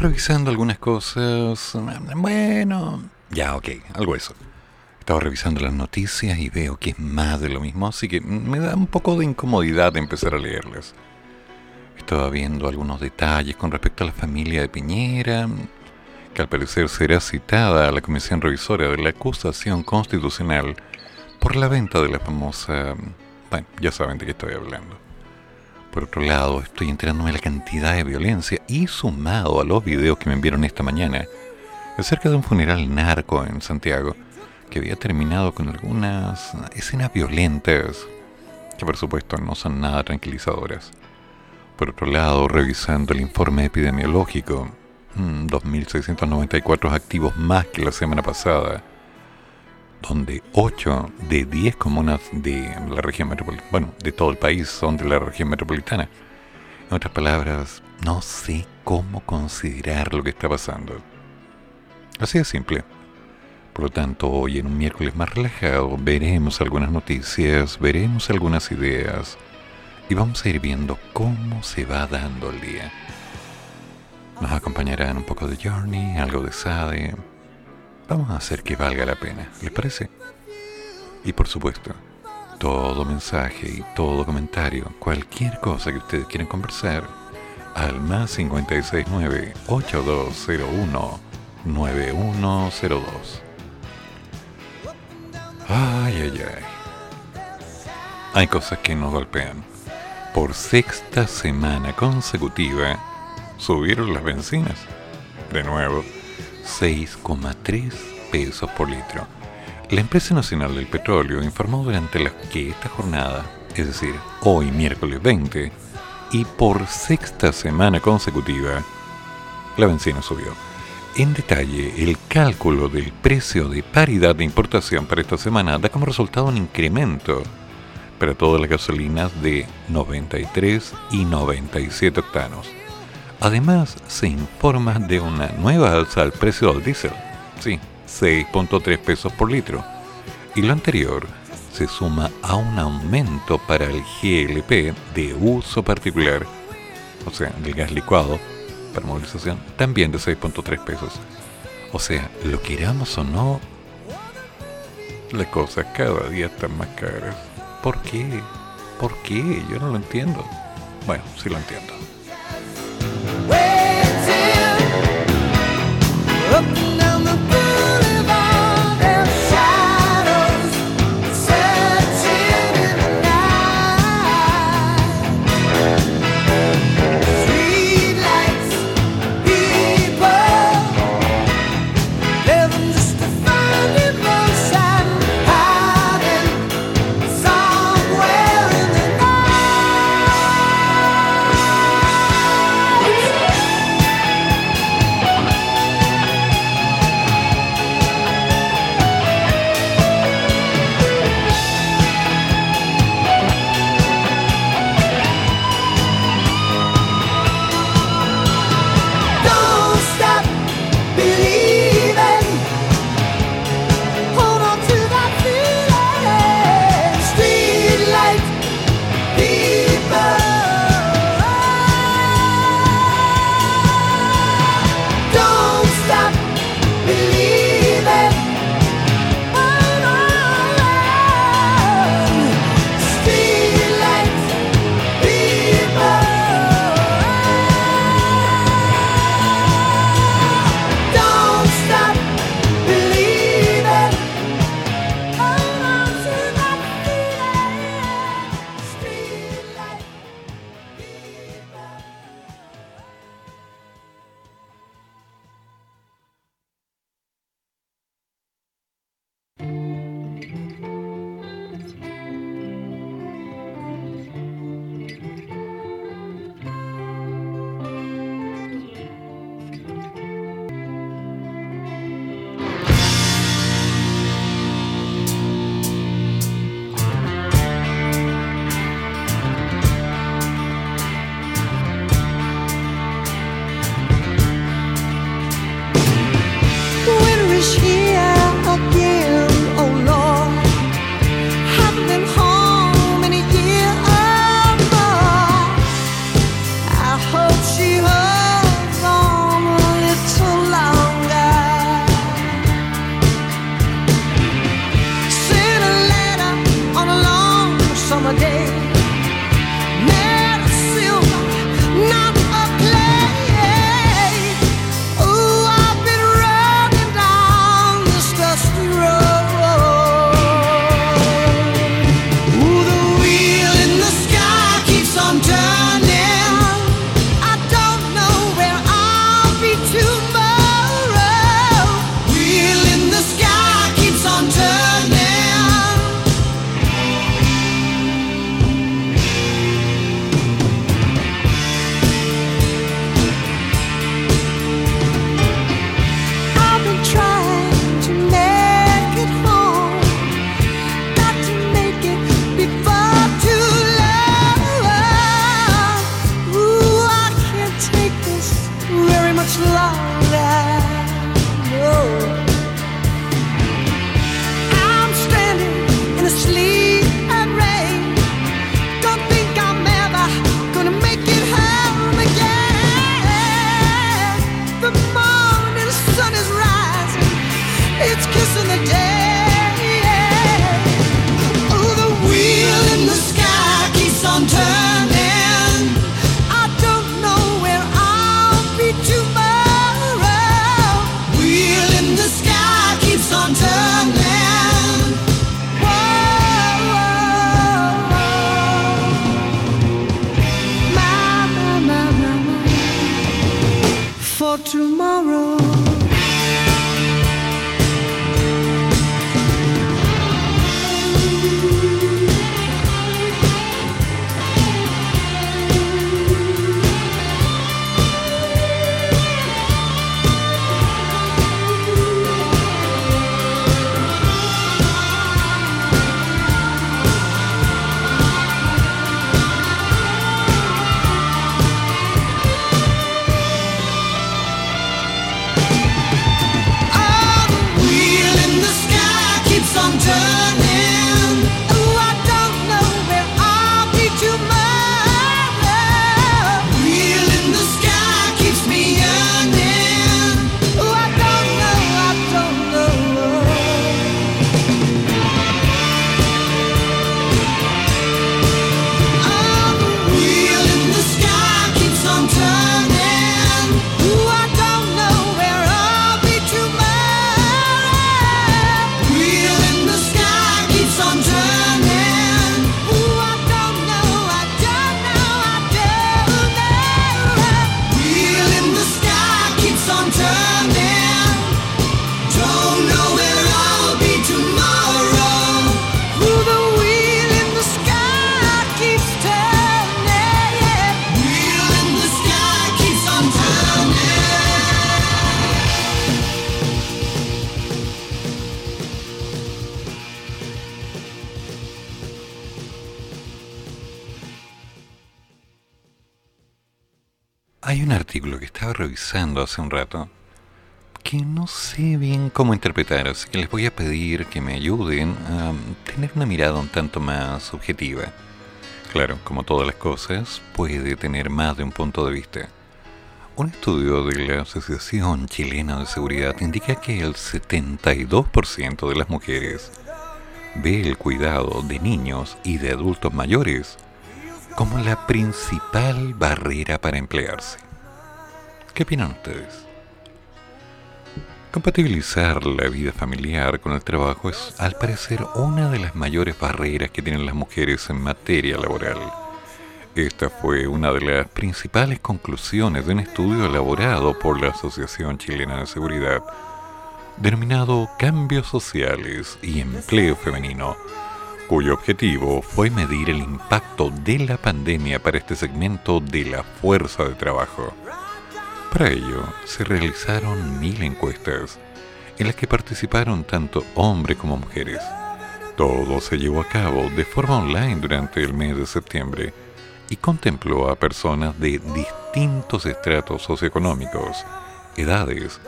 Revisando algunas cosas. Bueno, ya, ok, algo eso. Estaba revisando las noticias y veo que es más de lo mismo, así que me da un poco de incomodidad empezar a leerlas. Estaba viendo algunos detalles con respecto a la familia de Piñera, que al parecer será citada a la Comisión Revisora de la Acusación Constitucional por la venta de la famosa... Bueno, ya saben de qué estoy hablando. Por otro lado, estoy enterándome de la cantidad de violencia y sumado a los videos que me enviaron esta mañana acerca de un funeral narco en Santiago que había terminado con algunas escenas violentas que por supuesto no son nada tranquilizadoras. Por otro lado, revisando el informe epidemiológico 2.694 activos más que la semana pasada, donde 8 de 10 comunas de la región metropolitana, bueno, de todo el país son de la región metropolitana. En otras palabras, no sé cómo considerar lo que está pasando. Así de simple. Por lo tanto, hoy en un miércoles más relajado veremos algunas noticias, veremos algunas ideas y vamos a ir viendo cómo se va dando el día. Nos acompañarán un poco de Journey, algo de Sade. Vamos a hacer que valga la pena, ¿les parece? Y por supuesto, todo mensaje y todo comentario, cualquier cosa que ustedes quieran conversar, al más 569 8201 9102. Ay, ay, ay. Hay cosas que nos golpean. Por sexta semana consecutiva, subieron las bencinas. De nuevo, 6,3 pesos por litro. La empresa nacional del petróleo informó durante la que esta jornada, es decir, hoy miércoles 20, y por sexta semana consecutiva, la benzina subió. En detalle, el cálculo del precio de paridad de importación para esta semana da como resultado un incremento para todas las gasolinas de 93 y 97 octanos. Además, se informa de una nueva alza al precio del diésel, sí, 6.3 pesos por litro, y lo anterior se suma a un aumento para el GLP de uso particular, o sea, el gas licuado para movilización, también de 6.3 pesos. O sea, lo queramos o no, las cosas cada día están más caras. ¿Por qué? ¿Por qué? Yo no lo entiendo. Bueno, sí lo entiendo. Un rato que no sé bien cómo interpretar, así que les voy a pedir que me ayuden a tener una mirada un tanto más objetiva. Claro, como todas las cosas, puede tener más de un punto de vista. Un estudio de la Asociación Chilena de Seguridad indica que el 72% de las mujeres ve el cuidado de niños y de adultos mayores como la principal barrera para emplearse. ¿Qué opinan ustedes? Compatibilizar la vida familiar con el trabajo es, al parecer, una de las mayores barreras que tienen las mujeres en materia laboral. Esta fue una de las principales conclusiones de un estudio elaborado por la Asociación Chilena de Seguridad, denominado Cambios Sociales y Empleo Femenino, cuyo objetivo fue medir el impacto de la pandemia para este segmento de la fuerza de trabajo. Para ello, se realizaron mil encuestas, en las que participaron tanto hombres como mujeres. Todo se llevó a cabo de forma online durante el mes de septiembre y contempló a personas de distintos estratos socioeconómicos, edades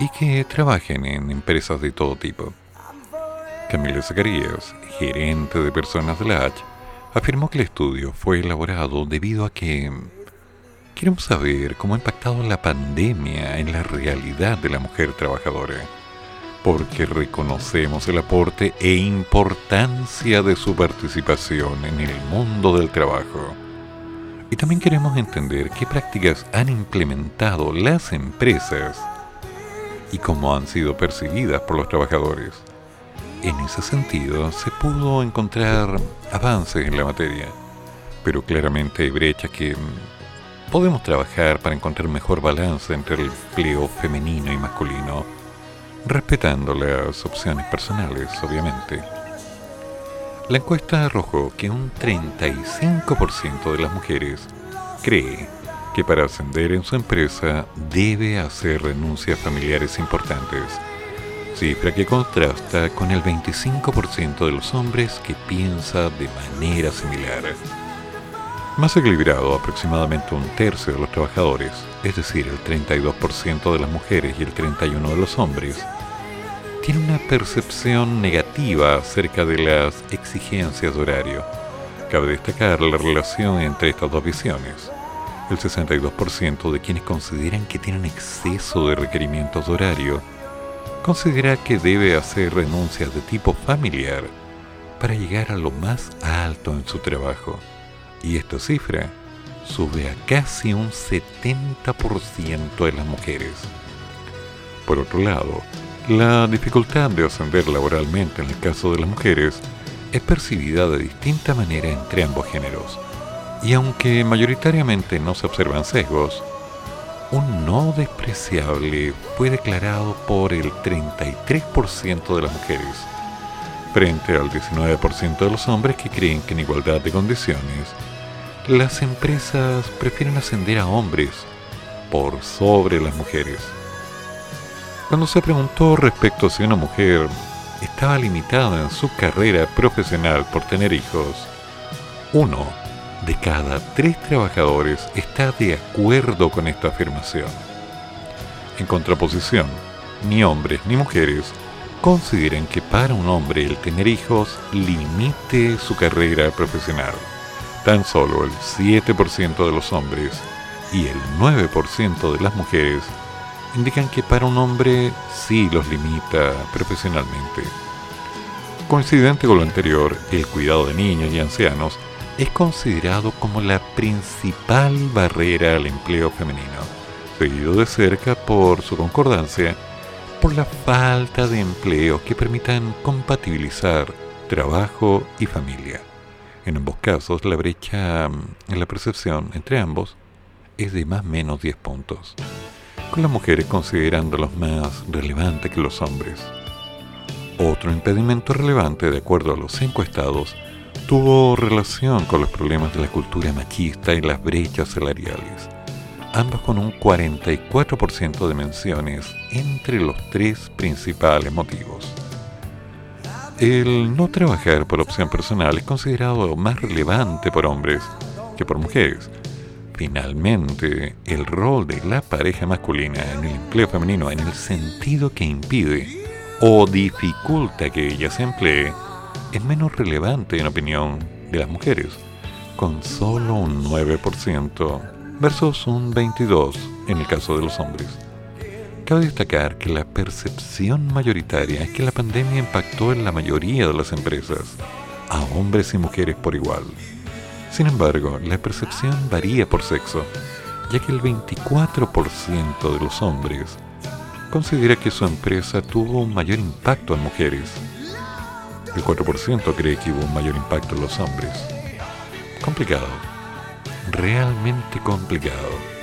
y que trabajen en empresas de todo tipo. Camila Zacarías, gerente de personas de la afirmó que el estudio fue elaborado debido a que queremos saber cómo ha impactado la pandemia en la realidad de la mujer trabajadora, porque reconocemos el aporte e importancia de su participación en el mundo del trabajo. Y también queremos entender qué prácticas han implementado las empresas y cómo han sido percibidas por los trabajadores. En ese sentido, se pudo encontrar avances en la materia, pero claramente hay brechas que podemos trabajar para encontrar mejor balance entre el empleo femenino y masculino, respetando las opciones personales, obviamente. La encuesta arrojó que un 35% de las mujeres cree que para ascender en su empresa debe hacer renuncias familiares importantes, cifra que contrasta con el 25% de los hombres que piensa de manera similar. Más equilibrado, aproximadamente un tercio de los trabajadores, es decir, el 32% de las mujeres y el 31% de los hombres, tiene una percepción negativa acerca de las exigencias de horario. Cabe destacar la relación entre estas dos visiones. El 62% de quienes consideran que tienen exceso de requerimientos de horario considera que debe hacer renuncias de tipo familiar para llegar a lo más alto en su trabajo. Y esta cifra sube a casi un 70% de las mujeres. Por otro lado, la dificultad de ascender laboralmente en el caso de las mujeres es percibida de distinta manera entre ambos géneros. Y aunque mayoritariamente no se observan sesgos, un no despreciable fue declarado por el 33% de las mujeres, frente al 19% de los hombres que creen que en igualdad de condiciones, las empresas prefieren ascender a hombres por sobre las mujeres. Cuando se preguntó respecto a si una mujer estaba limitada en su carrera profesional por tener hijos, uno de cada tres trabajadores está de acuerdo con esta afirmación. En contraposición, ni hombres ni mujeres consideran que para un hombre el tener hijos limite su carrera profesional. Tan solo el 7% de los hombres y el 9% de las mujeres indican que para un hombre sí los limita profesionalmente. Coincidente con lo anterior, el cuidado de niños y ancianos es considerado como la principal barrera al empleo femenino, seguido de cerca por su concordancia por la falta de empleo que permitan compatibilizar trabajo y familia. En ambos casos, la brecha mm, en la percepción entre ambos es de más o menos 10 puntos, con las mujeres considerándolos más relevantes que los hombres. Otro impedimento relevante, de acuerdo a los encuestados, tuvo relación con los problemas de la cultura machista y las brechas salariales, ambas con un 44% de menciones entre los tres principales motivos. El no trabajar por opción personal es considerado más relevante por hombres que por mujeres. Finalmente, el rol de la pareja masculina en el empleo femenino en el sentido que impide o dificulta que ella se emplee es menos relevante en opinión de las mujeres, con solo un 9% versus un 22% en el caso de los hombres. Cabe destacar que la percepción mayoritaria es que la pandemia impactó en la mayoría de las empresas, a hombres y mujeres por igual. Sin embargo, la percepción varía por sexo, ya que el 24% de los hombres considera que su empresa tuvo un mayor impacto en mujeres. El 4% cree que hubo un mayor impacto en los hombres. Complicado. Realmente complicado.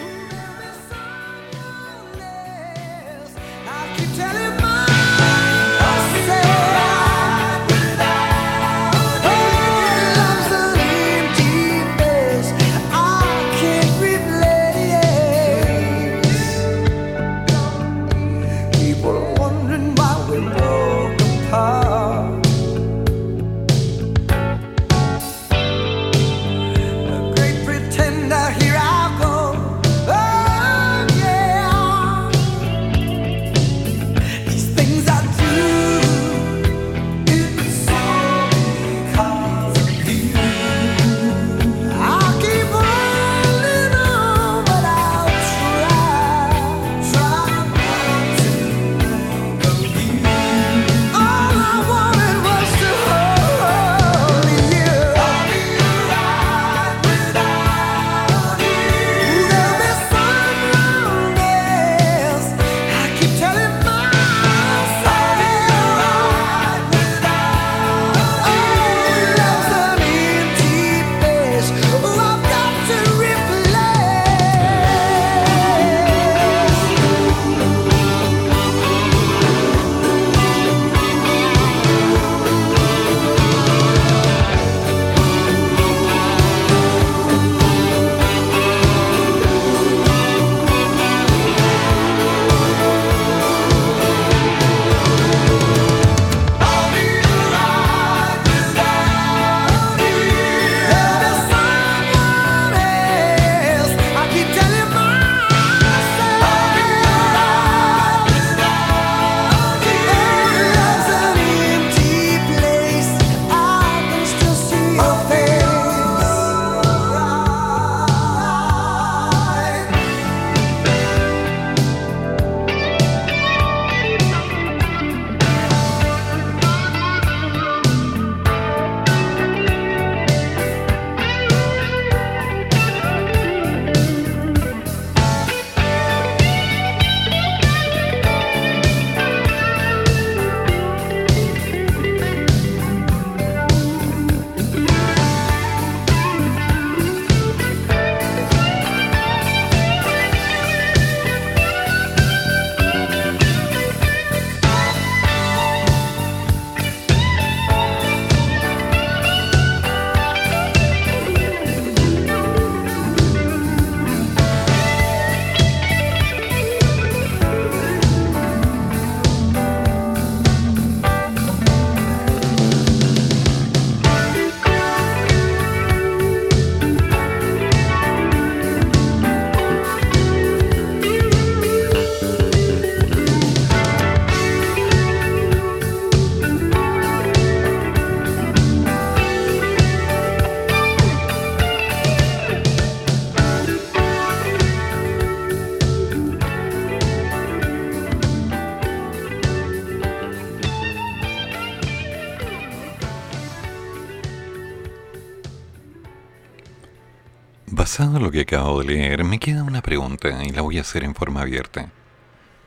Que acabo de leer, me queda una pregunta y la voy a hacer en forma abierta.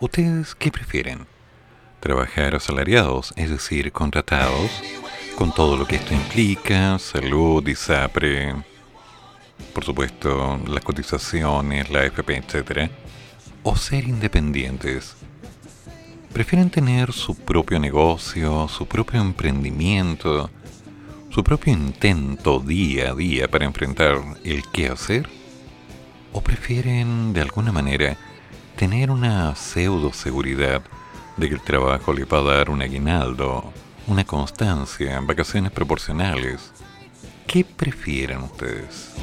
¿Ustedes qué prefieren? ¿Trabajar asalariados, es decir, contratados, con todo lo que esto implica, salud, ISAPRE, por supuesto, las cotizaciones, la FP, etcétera, o ser independientes? ¿Prefieren tener su propio negocio, su propio emprendimiento, su propio intento día a día para enfrentar el qué hacer? ¿O prefieren, de alguna manera, tener una pseudo seguridad de que el trabajo le va a dar un aguinaldo, una constancia, vacaciones proporcionales? ¿Qué prefieren ustedes?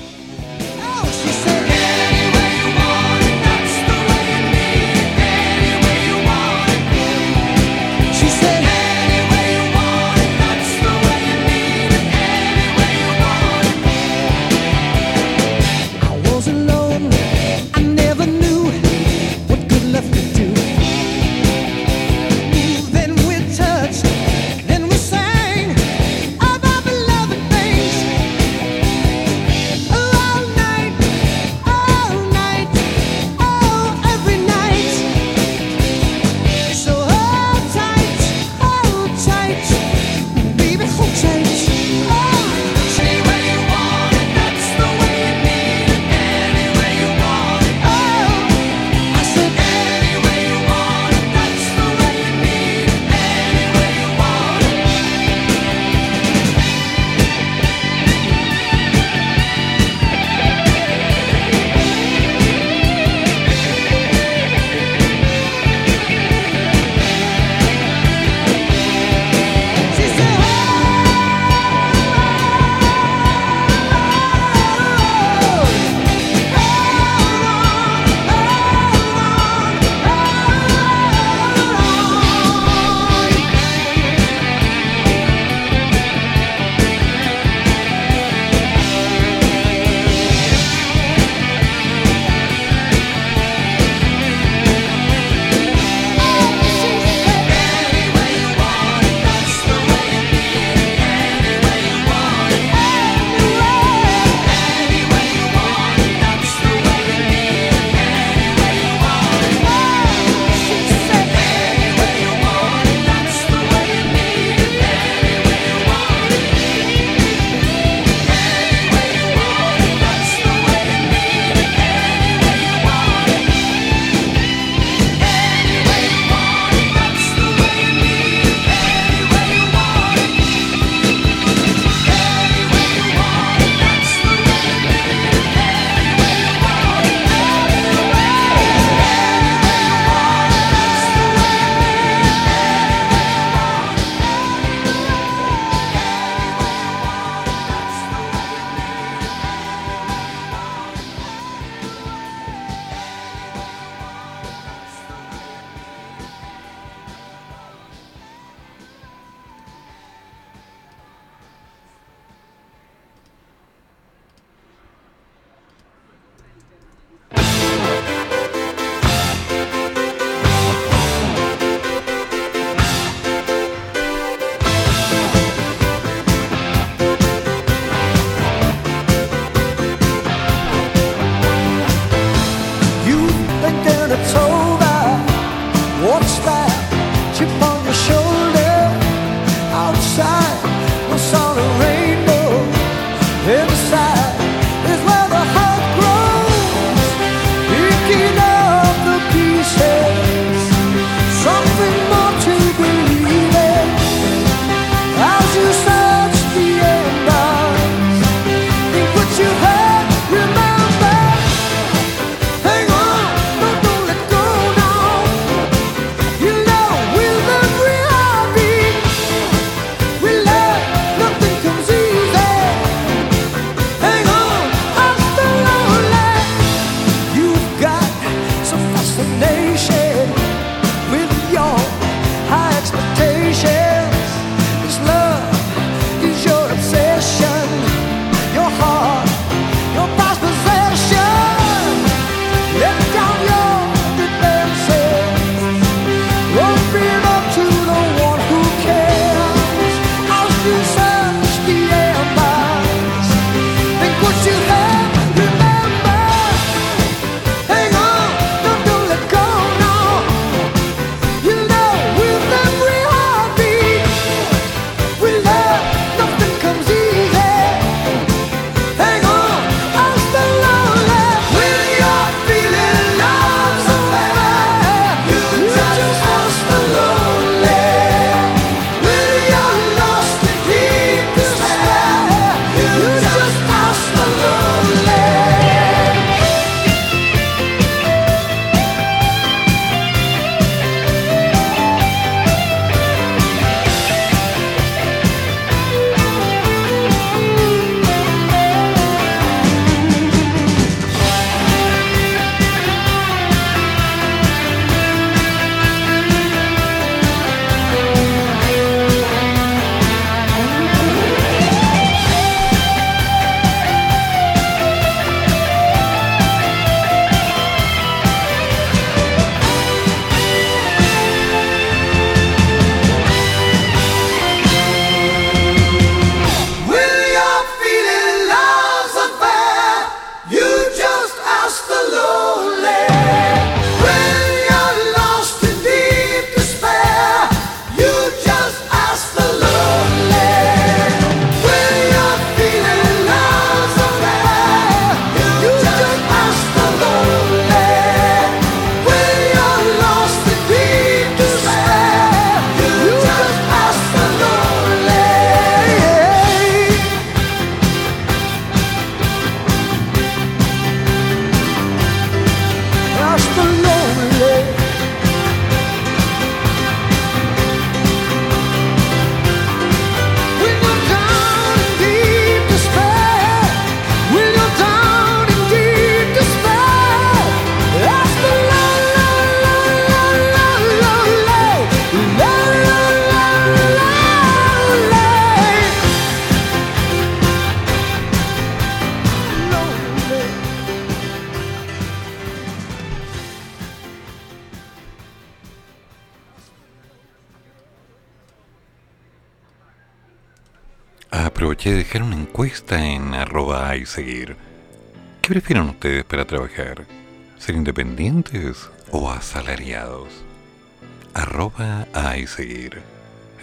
podéis seguir.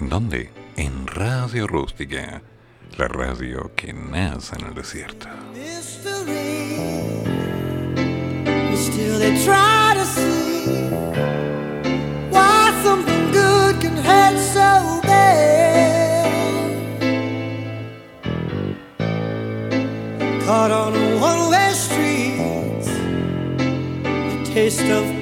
¿En dónde? En Radio Rústica, la radio que nace en el desierto. Caught on a one-way street, the taste of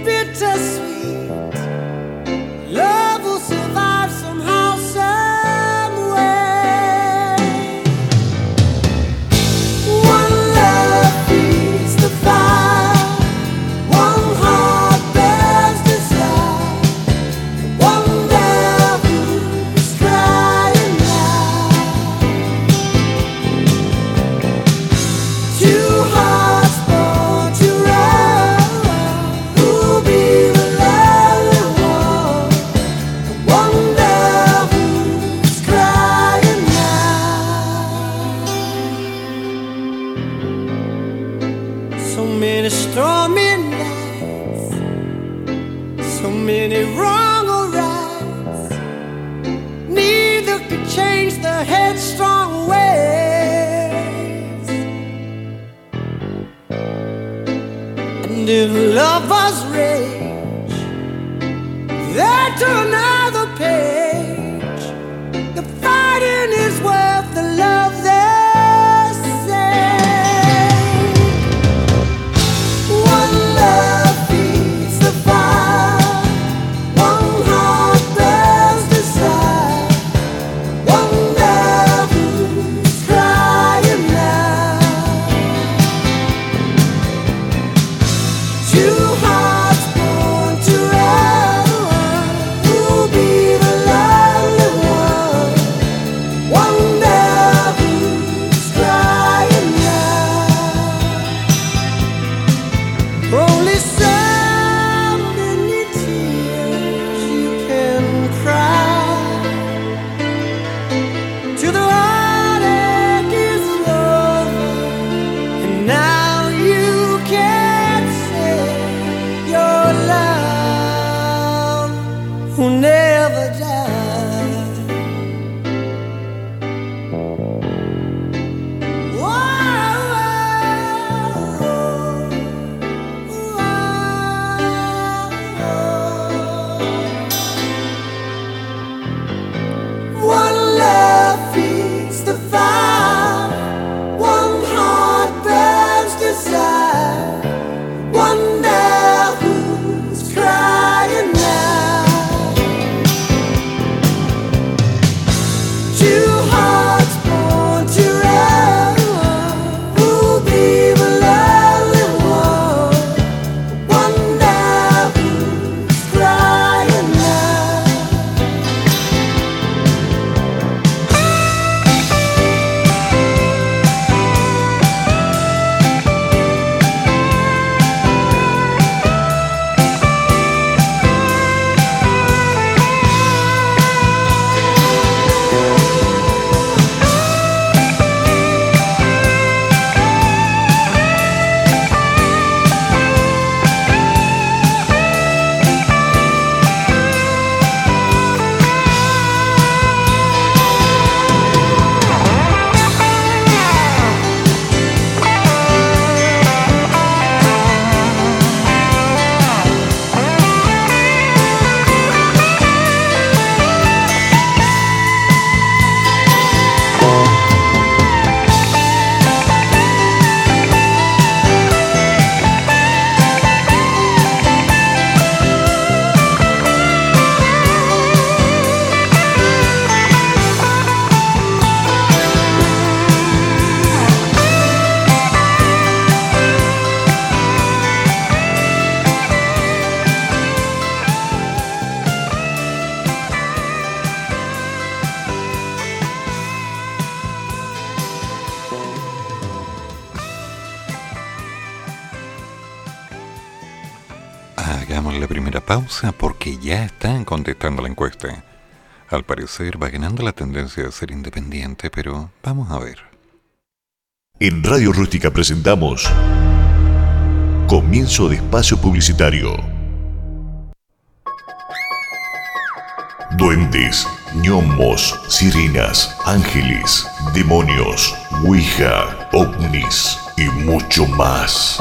pausa porque ya están contestando la encuesta. Al parecer va ganando la tendencia de ser independiente, pero vamos a ver. En Radio Rústica presentamos Comienzo de Espacio Publicitario. Duendes, gnomos, sirenas, ángeles, demonios, Ouija, ovnis y mucho más.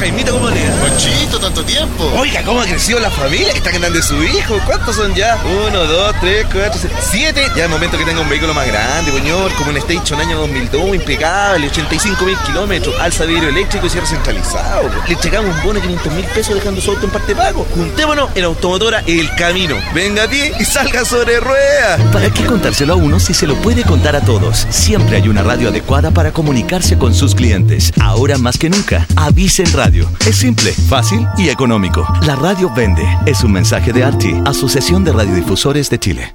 Jaimito, ¿cómo le va? Ponchito, tanto tiempo. Oiga, ¿cómo ha crecido la familia? Que está grande su hijo. ¿Cuántos son ya? Uno, dos, tres, cuatro, seis, siete. Ya es momento que tenga un vehículo más grande, señor. Como un Station año 2002, impecable, 85 mil kilómetros, alza vidrio eléctrico y cierre centralizado. Le entregamos un bono de 500 mil pesos dejando su auto en parte pago. Juntémonos en Automotora El Camino. Venga a ti y salga sobre ruedas. ¿Para qué contárselo a uno si se lo puede contar a todos? Siempre hay una radio adecuada para comunicarse con sus clientes. Ahora más que nunca, Avisen Radio. Es simple, fácil y económico. La radio vende. Es un mensaje de ARTI, Asociación de Radiodifusores de Chile.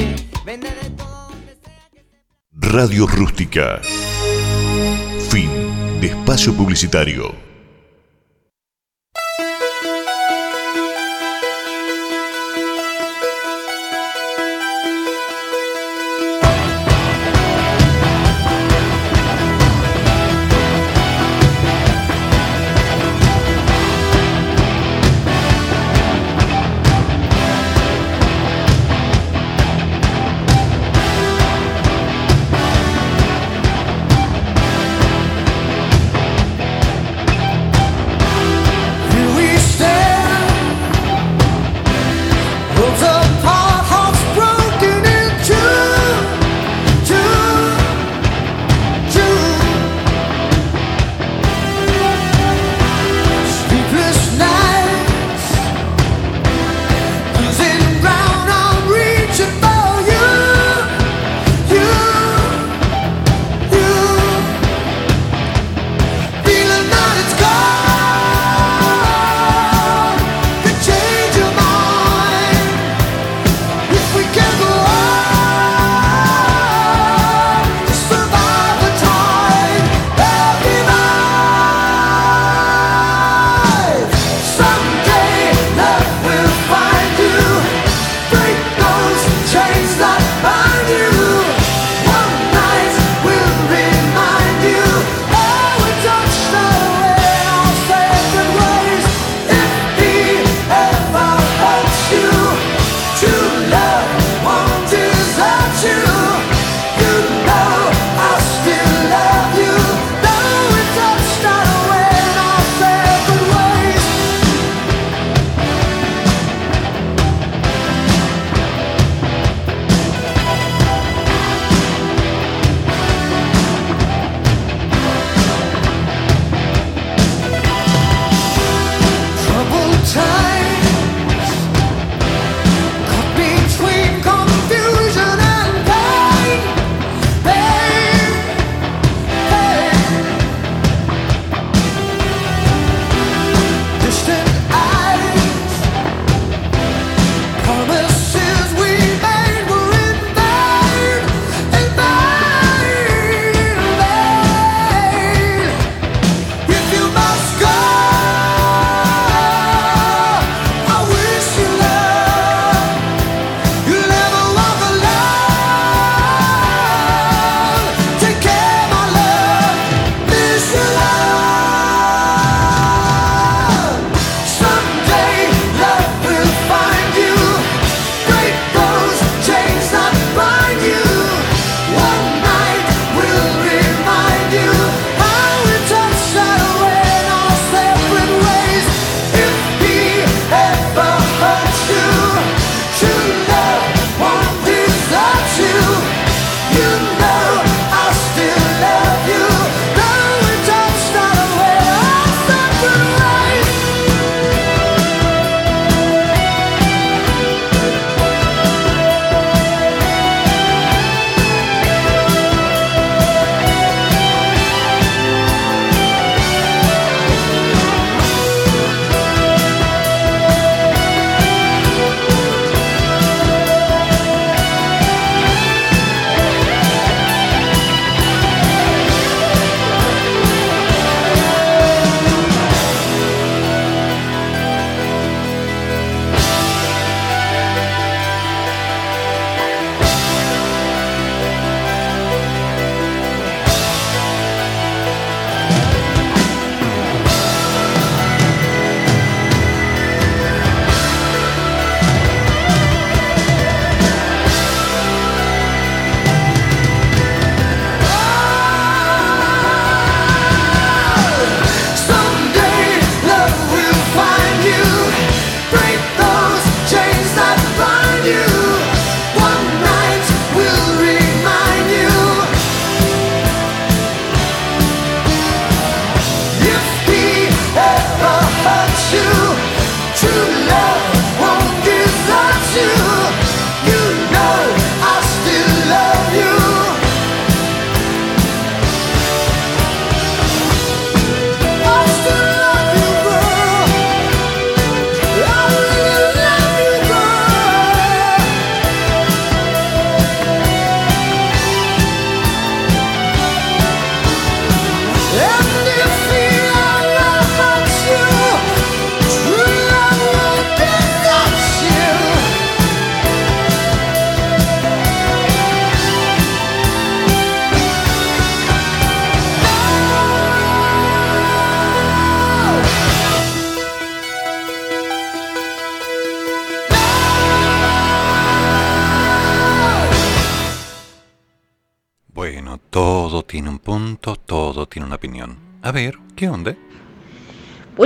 Radio Rústica. Fin de espacio publicitario.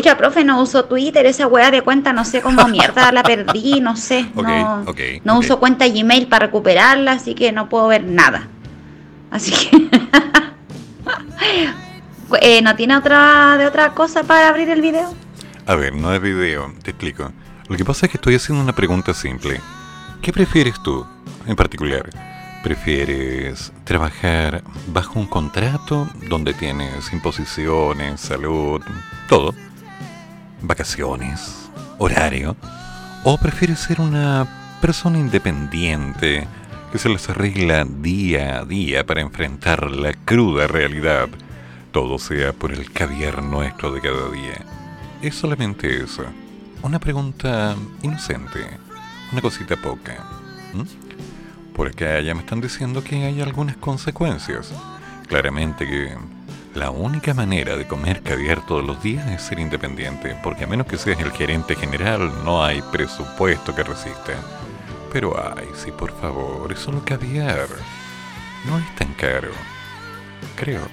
Pucha, profe, no uso Twitter, esa weá de cuenta, no sé cómo mierda la perdí, no sé. No uso cuenta Gmail para recuperarla, así que no puedo ver nada. Así que. Eh, ¿No tiene otra de otra cosa para abrir el video? A ver, no es video, te explico. Lo que pasa es que estoy haciendo una pregunta simple. ¿Qué prefieres tú, en particular? ¿Prefieres trabajar bajo un contrato donde tienes imposiciones, salud, todo? ¿Vacaciones? ¿Horario? ¿O prefieres ser una persona independiente que se les arregla día a día para enfrentar la cruda realidad? Todo sea por el caviar nuestro de cada día. Es solamente eso. Una pregunta inocente. Una cosita poca. ¿m? Por acá ya me están diciendo que hay algunas consecuencias. Claramente que la única manera de comer caviar todos los días es ser independiente, porque a menos que seas el gerente general no hay presupuesto que resista. Pero ay, sí, por favor, es solo caviar. No es tan caro. Creo.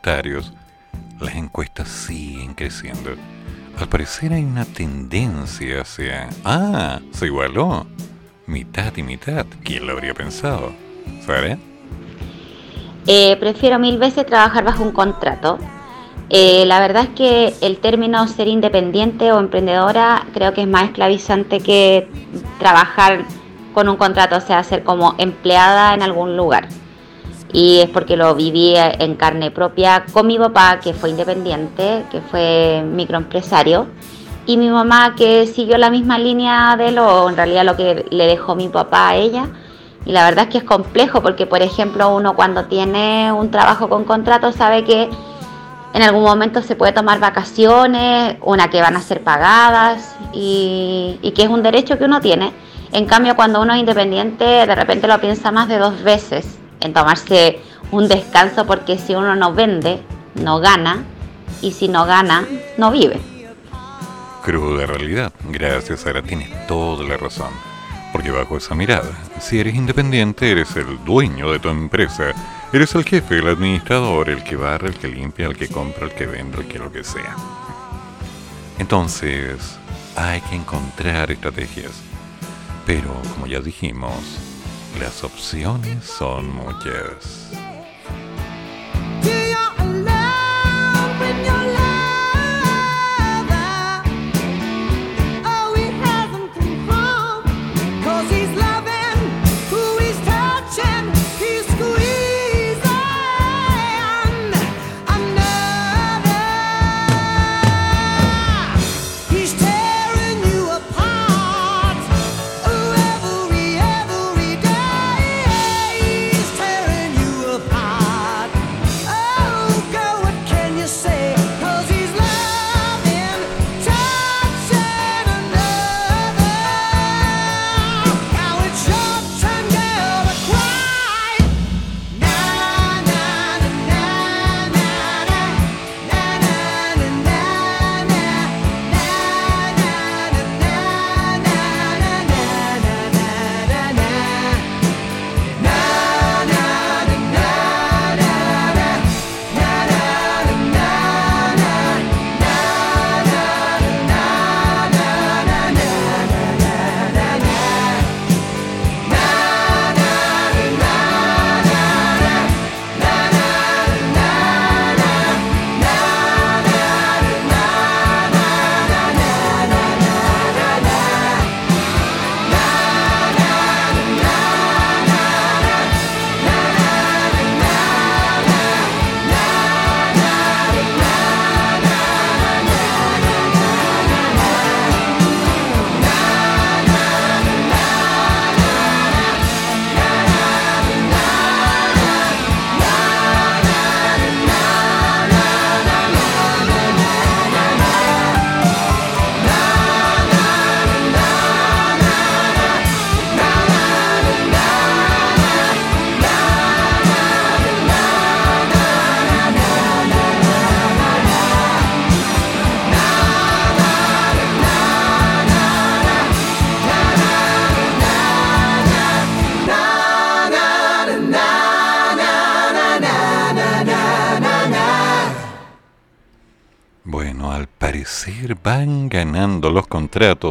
Comentarios. Las encuestas siguen creciendo. Al parecer hay una tendencia hacia... Ah, se igualó. Mitad y mitad. ¿Quién lo habría pensado? ¿Sabes? Eh, prefiero mil veces trabajar bajo un contrato. Eh, la verdad es que el término ser independiente o emprendedora creo que es más esclavizante que trabajar con un contrato, o sea, ser como empleada en algún lugar. Y es porque lo viví en carne propia con mi papá, que fue independiente, que fue microempresario, y mi mamá, que siguió la misma línea de lo, en realidad lo que le dejó mi papá a ella. Y la verdad es que es complejo porque, por ejemplo, uno cuando tiene un trabajo con contrato sabe que en algún momento se puede tomar vacaciones, una que van a ser pagadas y, y que es un derecho que uno tiene. En cambio, cuando uno es independiente, de repente lo piensa más de dos veces en tomarse un descanso porque si uno no vende, no gana y si no gana, no vive. Cruda realidad. Gracias, Sara. Tienes toda la razón. Porque bajo esa mirada, si eres independiente, eres el dueño de tu empresa. Eres el jefe, el administrador, el que barre, el que limpia, el que compra, el que vende, el que lo que sea. Entonces, hay que encontrar estrategias. Pero, como ya dijimos, las opciones son muchas.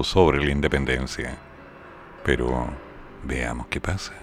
Sobre la independencia. Pero veamos qué pasa.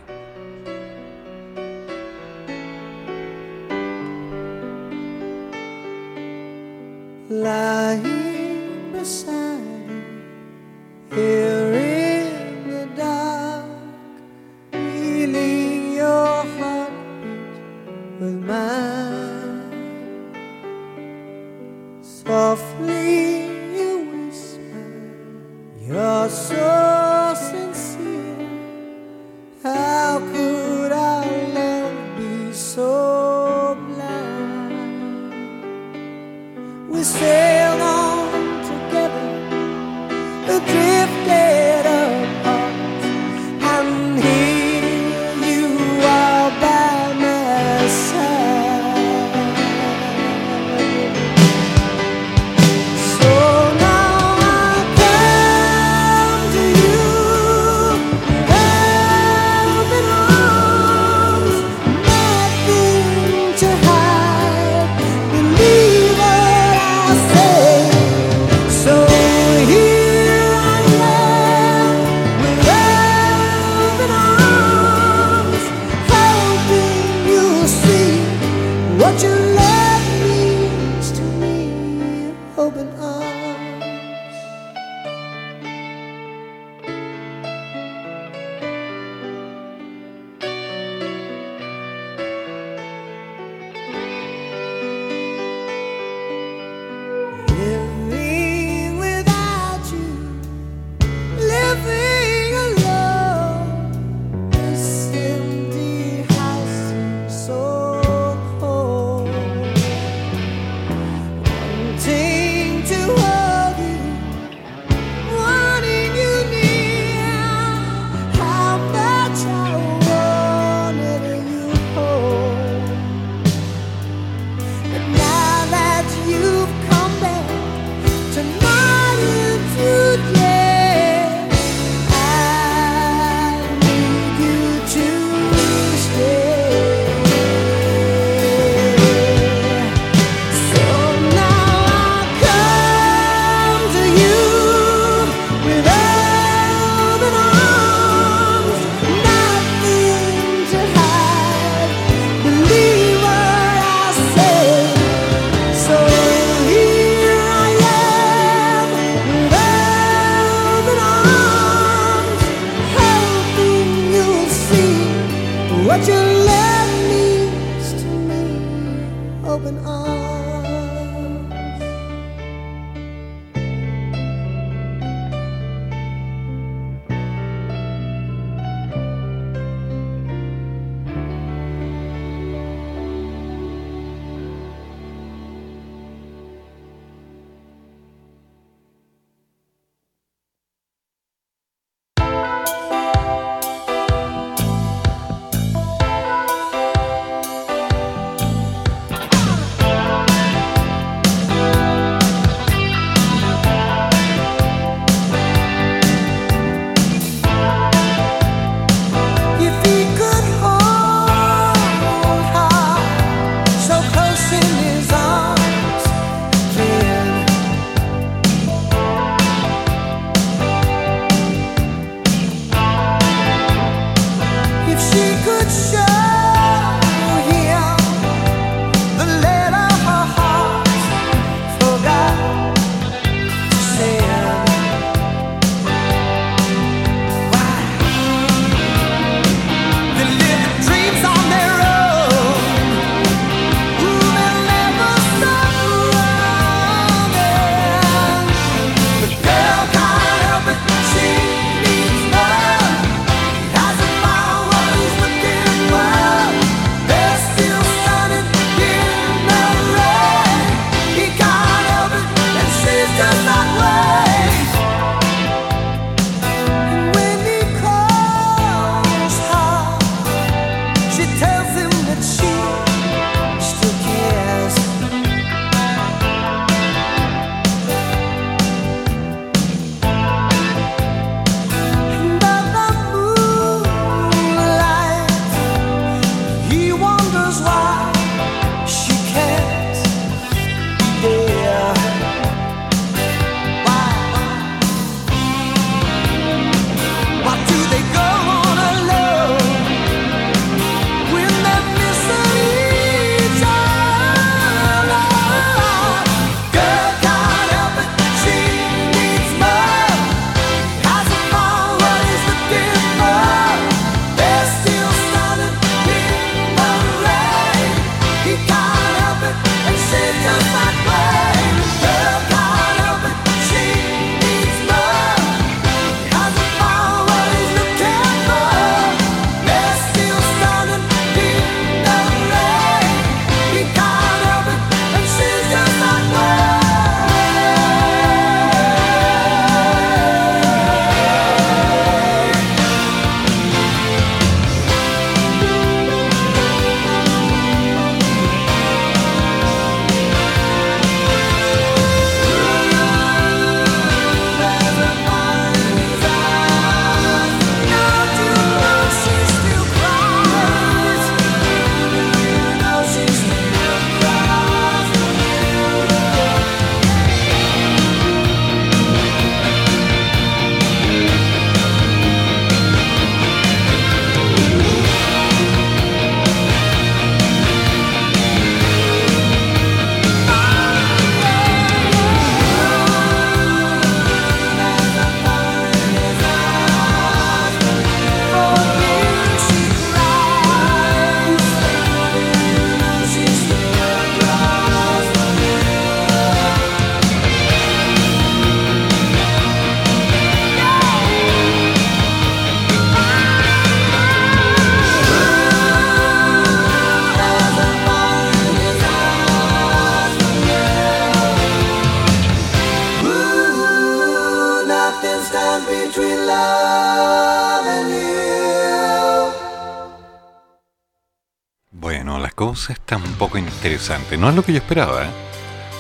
Interesante. No es lo que yo esperaba. ¿eh?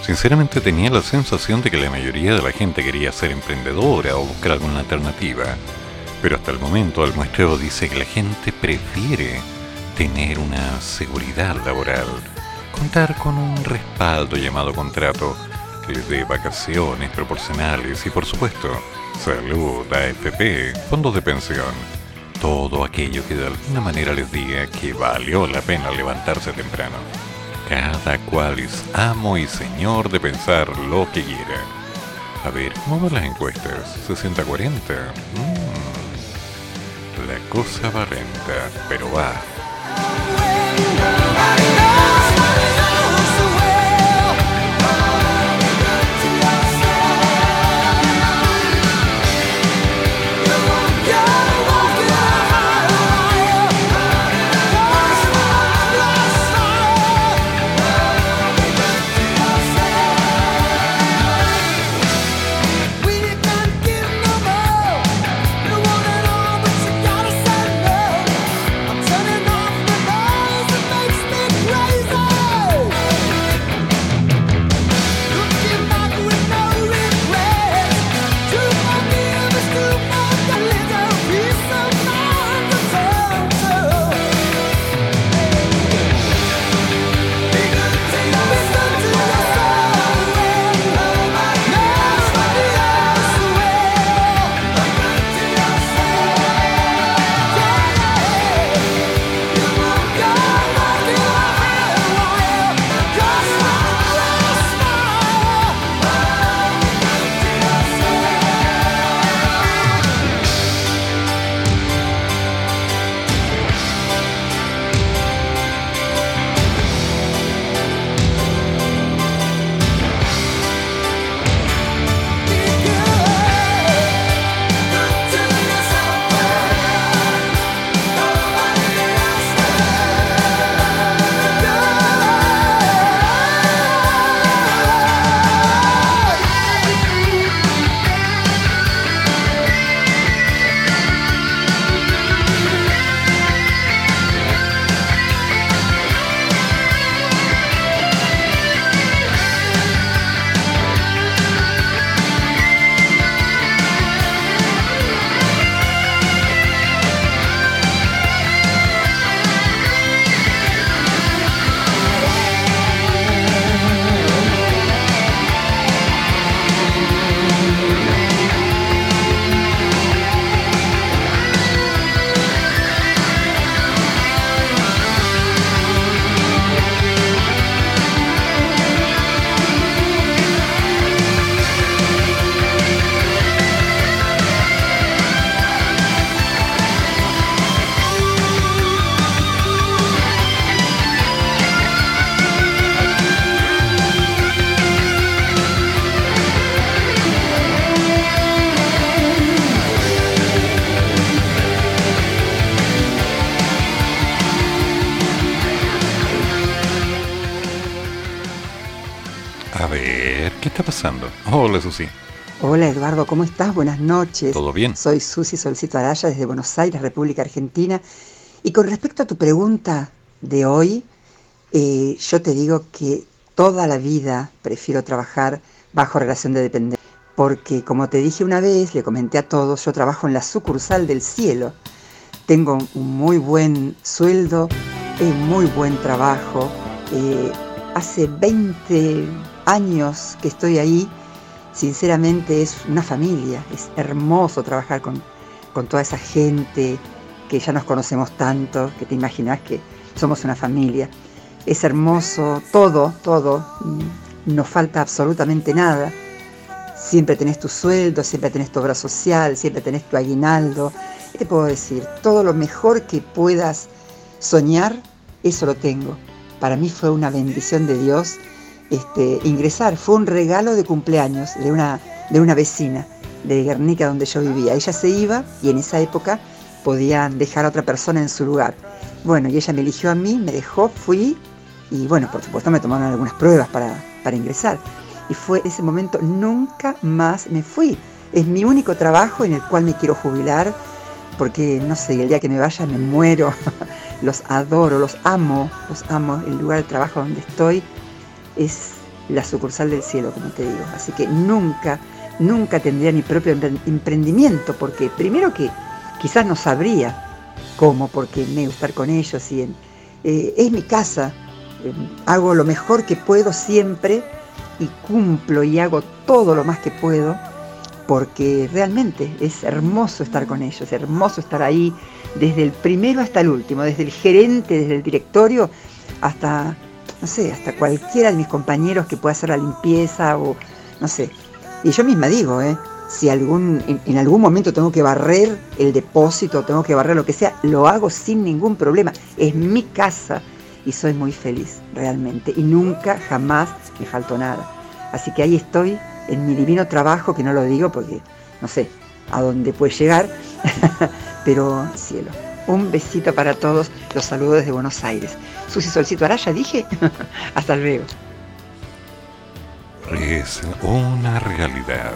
Sinceramente tenía la sensación de que la mayoría de la gente quería ser emprendedora o buscar alguna alternativa. Pero hasta el momento el muestreo dice que la gente prefiere tener una seguridad laboral, contar con un respaldo llamado contrato les dé vacaciones proporcionales y por supuesto salud, AFP, fondos de pensión, todo aquello que de alguna manera les diga que valió la pena levantarse temprano. Cada cual es amo y señor de pensar lo que quiera. A ver, ¿cómo van las encuestas? ¿60-40? Mm. La cosa va lenta, pero va. Hola, Susi. Hola Eduardo, ¿cómo estás? Buenas noches. ¿Todo bien? Soy Susi Solcito Araya desde Buenos Aires, República Argentina. Y con respecto a tu pregunta de hoy, eh, yo te digo que toda la vida prefiero trabajar bajo relación de dependencia. Porque como te dije una vez, le comenté a todos, yo trabajo en la sucursal del cielo. Tengo un muy buen sueldo, un muy buen trabajo. eh, hace 20 años que estoy ahí sinceramente es una familia, es hermoso trabajar con, con toda esa gente que ya nos conocemos tanto, que te imaginas que somos una familia. Es hermoso todo, todo, mm, no falta absolutamente nada. Siempre tenés tu sueldo, siempre tenés tu obra social, siempre tenés tu aguinaldo. ¿Qué te puedo decir? Todo lo mejor que puedas soñar, eso lo tengo. Para mí fue una bendición de Dios este, ingresar. Fue un regalo de cumpleaños de una, de una vecina de Guernica donde yo vivía. Ella se iba y en esa época podían dejar a otra persona en su lugar. Bueno, y ella me eligió a mí, me dejó, fui y bueno, por supuesto me tomaron algunas pruebas para, para ingresar. Y fue ese momento, nunca más me fui. Es mi único trabajo en el cual me quiero jubilar porque no sé, el día que me vaya me muero los adoro, los amo, los amo. El lugar de trabajo donde estoy es la sucursal del cielo, como te digo. Así que nunca, nunca tendría mi propio empre- emprendimiento, porque primero que quizás no sabría cómo, porque me gusta estar con ellos y en- eh, es mi casa. Eh, hago lo mejor que puedo siempre y cumplo y hago todo lo más que puedo porque realmente es hermoso estar con ellos, hermoso estar ahí desde el primero hasta el último, desde el gerente, desde el directorio hasta, no sé, hasta cualquiera de mis compañeros que pueda hacer la limpieza o, no sé. Y yo misma digo, ¿eh? si algún, en, en algún momento tengo que barrer el depósito, tengo que barrer lo que sea, lo hago sin ningún problema. Es mi casa y soy muy feliz, realmente. Y nunca, jamás me faltó nada. Así que ahí estoy en mi divino trabajo, que no lo digo porque no sé a dónde puede llegar, pero cielo. Un besito para todos, los saludo desde Buenos Aires. Susi Solcito Araya, dije. Hasta luego. Es una realidad.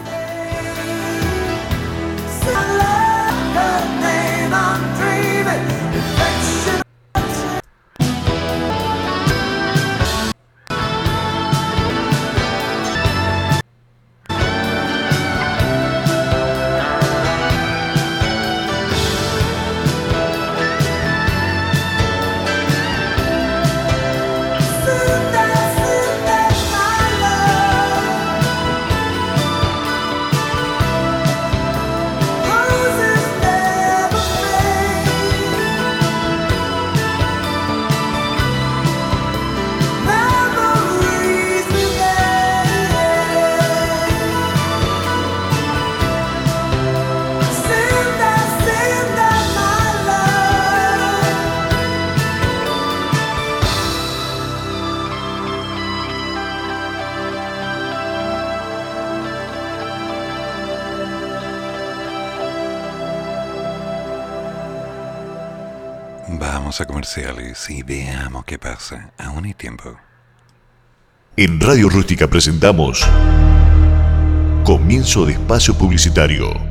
Comerciales y veamos qué pasa. Aún hay tiempo. En Radio Rústica presentamos Comienzo de Espacio Publicitario.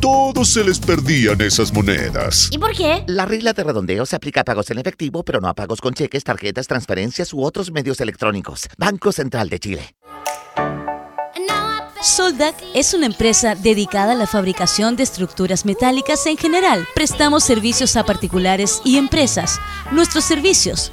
todos se les perdían esas monedas. ¿Y por qué? La regla de redondeo se aplica a pagos en efectivo, pero no a pagos con cheques, tarjetas, transferencias u otros medios electrónicos. Banco Central de Chile. Soldac es una empresa dedicada a la fabricación de estructuras metálicas en general. Prestamos servicios a particulares y empresas. Nuestros servicios: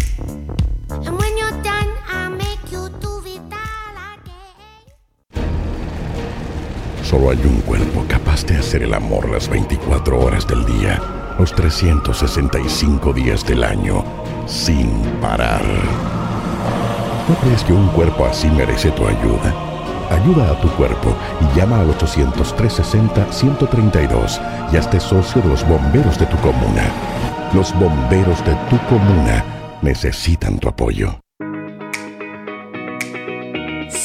Solo hay un cuerpo capaz de hacer el amor las 24 horas del día, los 365 días del año, sin parar. ¿No crees que un cuerpo así merece tu ayuda? Ayuda a tu cuerpo y llama al 800-360-132 y hazte socio de los bomberos de tu comuna. Los bomberos de tu comuna necesitan tu apoyo.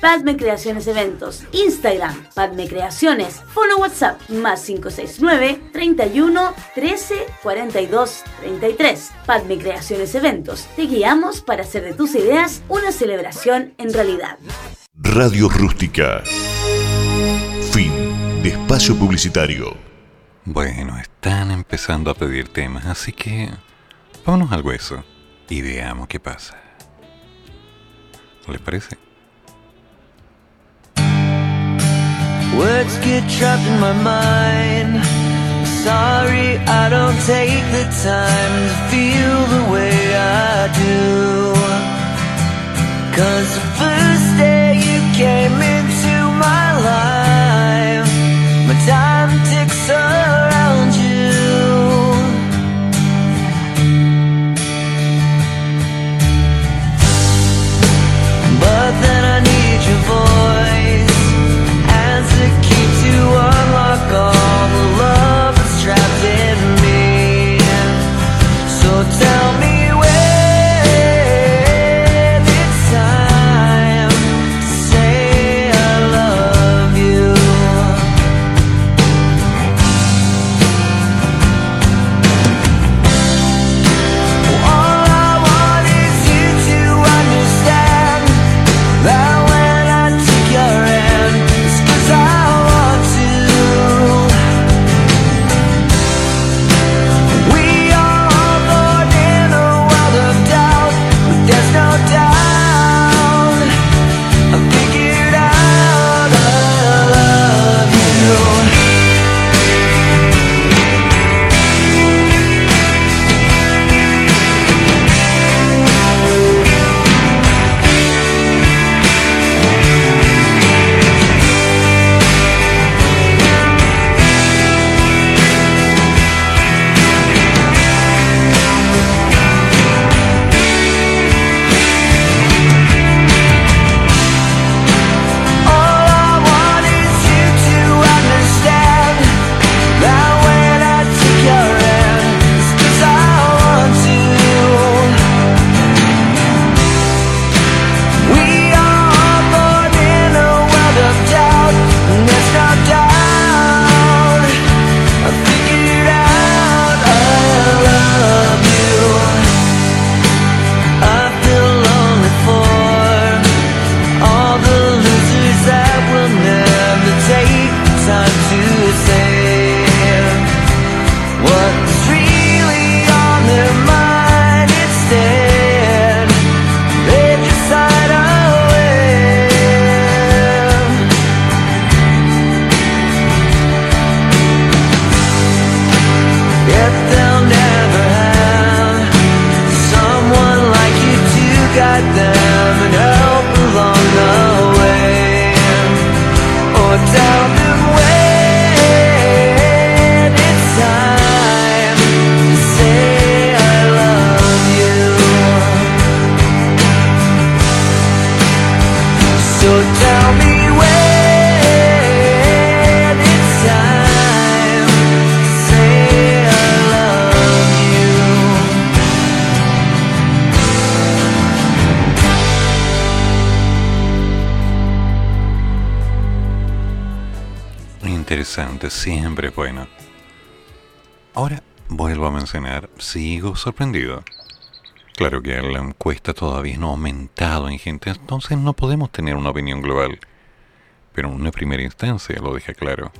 Padme Creaciones Eventos, Instagram, Padme Creaciones, Follow WhatsApp, más 569 31 13 42 33. Padme Creaciones Eventos, te guiamos para hacer de tus ideas una celebración en realidad. Radio Rústica. Fin de espacio publicitario. Bueno, están empezando a pedir temas, así que vámonos al hueso y veamos qué pasa. ¿No les parece? Words get trapped in my mind. Sorry, I don't take the time to feel the way I do. Cause the first day you came into my life, my time ticks around interesante, siempre es bueno. Ahora vuelvo a mencionar, sigo sorprendido. Claro que la encuesta todavía no ha aumentado en gente, entonces no podemos tener una opinión global. Pero en una primera instancia, lo deja claro,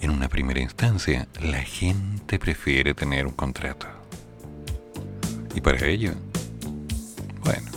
en una primera instancia la gente prefiere tener un contrato. Y para ello, bueno,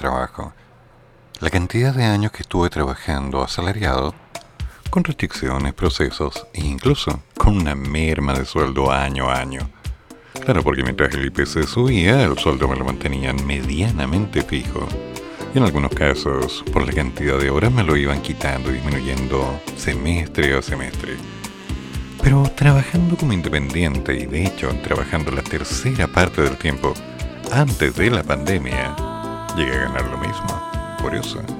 trabajo. La cantidad de años que estuve trabajando asalariado, con restricciones, procesos e incluso con una merma de sueldo año a año. Claro, porque mientras el IPC subía, el sueldo me lo mantenían medianamente fijo. Y en algunos casos, por la cantidad de horas, me lo iban quitando y disminuyendo semestre a semestre. Pero trabajando como independiente y de hecho trabajando la tercera parte del tiempo antes de la pandemia, llegué a ganar lo mismo. Curioso.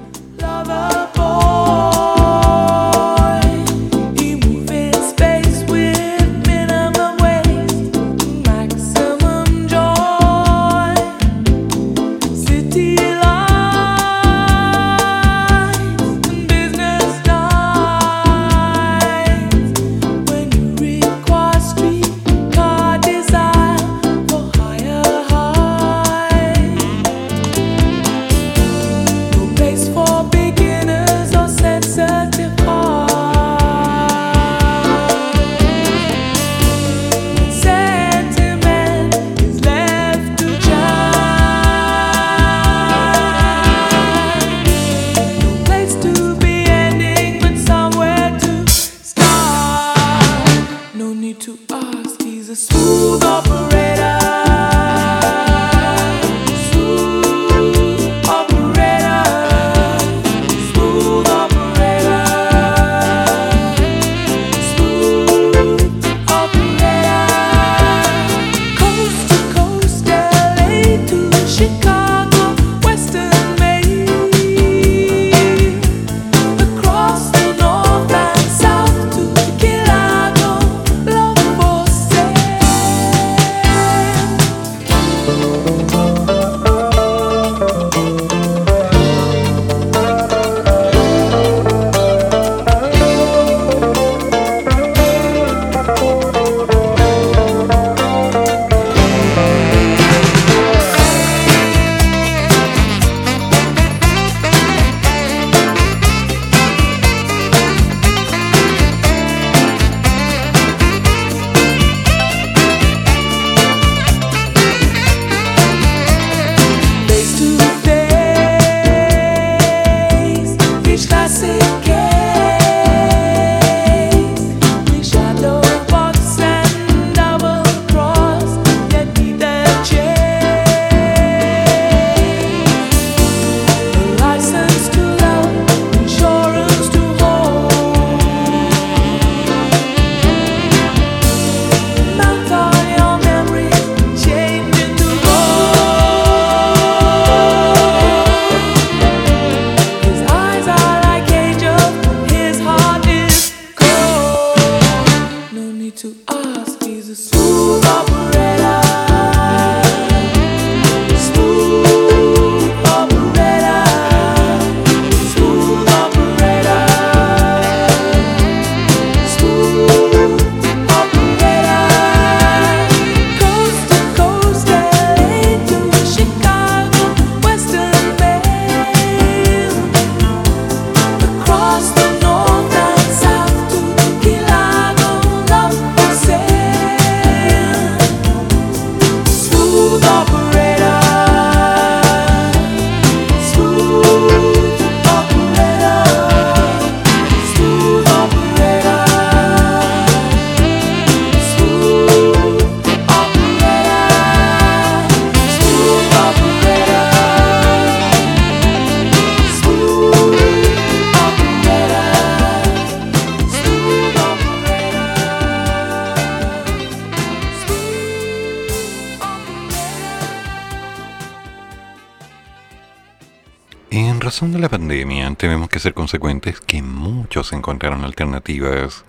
Ser consecuentes que muchos encontraron alternativas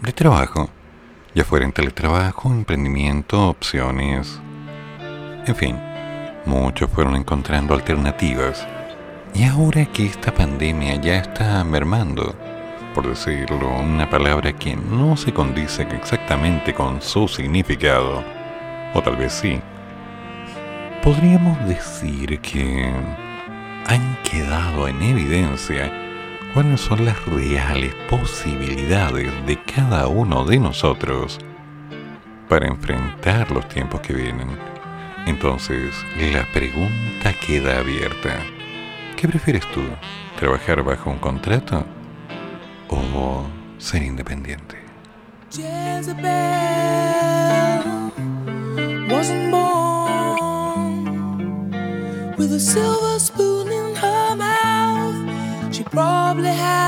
de trabajo, ya fuera en teletrabajo, emprendimiento, opciones, en fin, muchos fueron encontrando alternativas. Y ahora que esta pandemia ya está mermando, por decirlo, una palabra que no se condice exactamente con su significado, o tal vez sí, podríamos decir que han quedado en evidencia cuáles son las reales posibilidades de cada uno de nosotros para enfrentar los tiempos que vienen. Entonces, la pregunta queda abierta. ¿Qué prefieres tú? ¿Trabajar bajo un contrato o ser independiente? Jezebel wasn't born with a silver spoon probably have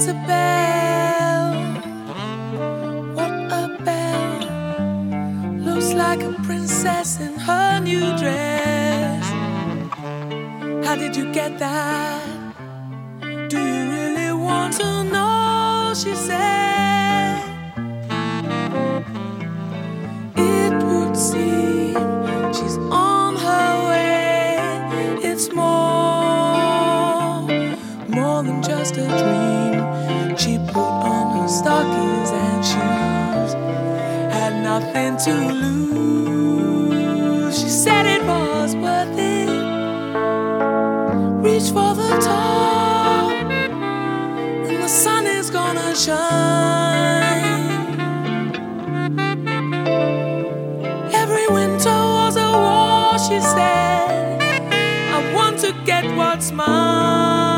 Jezebel, what a. Looks like a princess in her new dress. How did you get that? Do you really want to know? She said. Nothing to lose. She said it was worth it. Reach for the top, and the sun is gonna shine. Every winter was a war, she said. I want to get what's mine.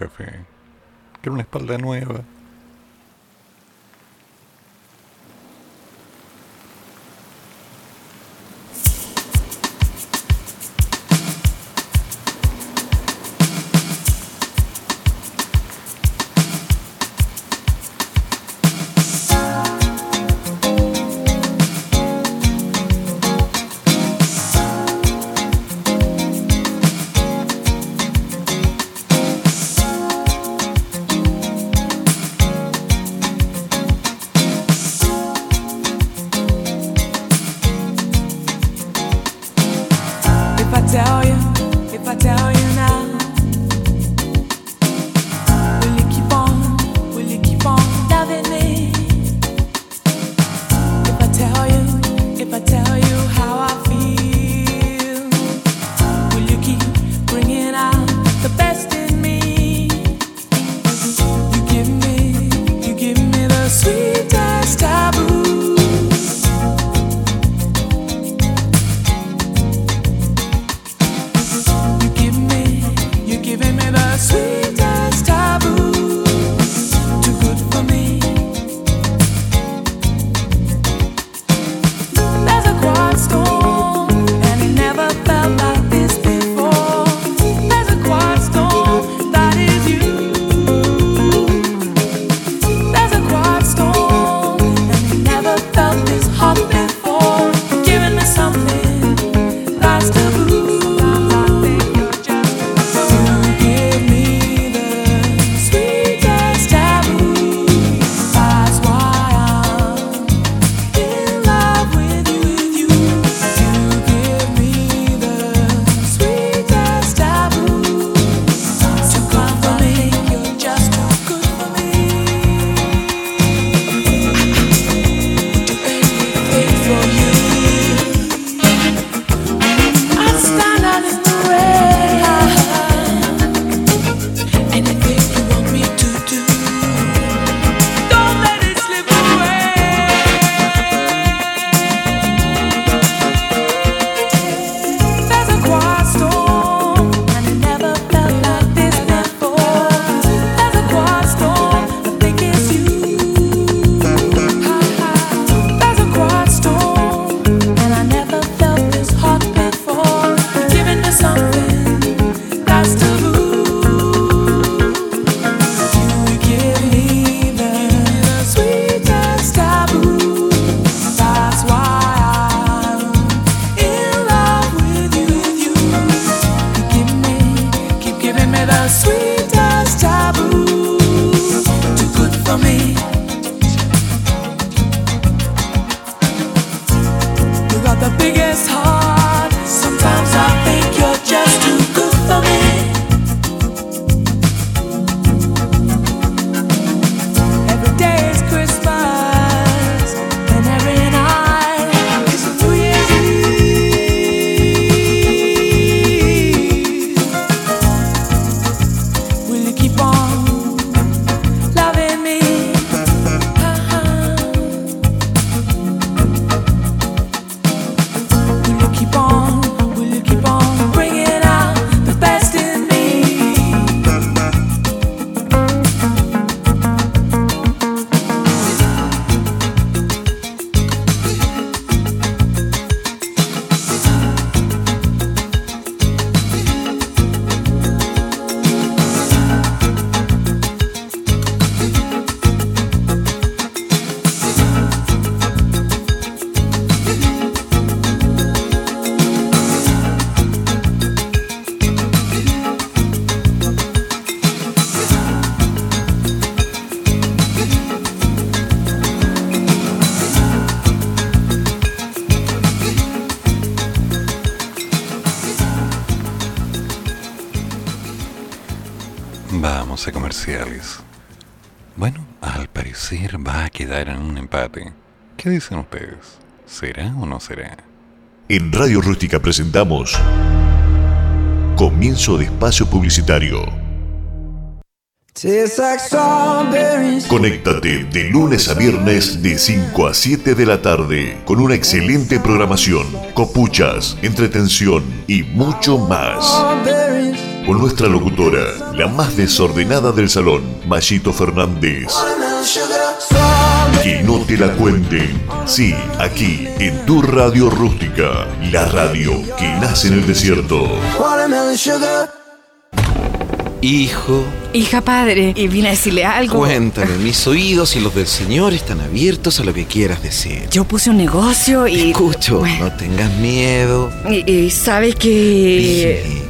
pornography. Bueno, al parecer va a quedar en un empate. ¿Qué dicen ustedes? ¿Será o no será? En Radio Rústica presentamos Comienzo de Espacio Publicitario. Conéctate de lunes a viernes de 5 a 7 de la tarde con una excelente programación, copuchas, entretención y mucho más. Con nuestra locutora, la más desordenada del salón, Mayito Fernández. Que no te la cuenten. Sí, aquí, en tu radio rústica, la radio que nace en el desierto. Hijo, Hija padre, y vine a decirle algo. cuéntame, mis oídos y los del Señor están abiertos a lo que quieras decir. Yo puse un negocio y. Escucho, no tengas miedo. Y, y sabe que.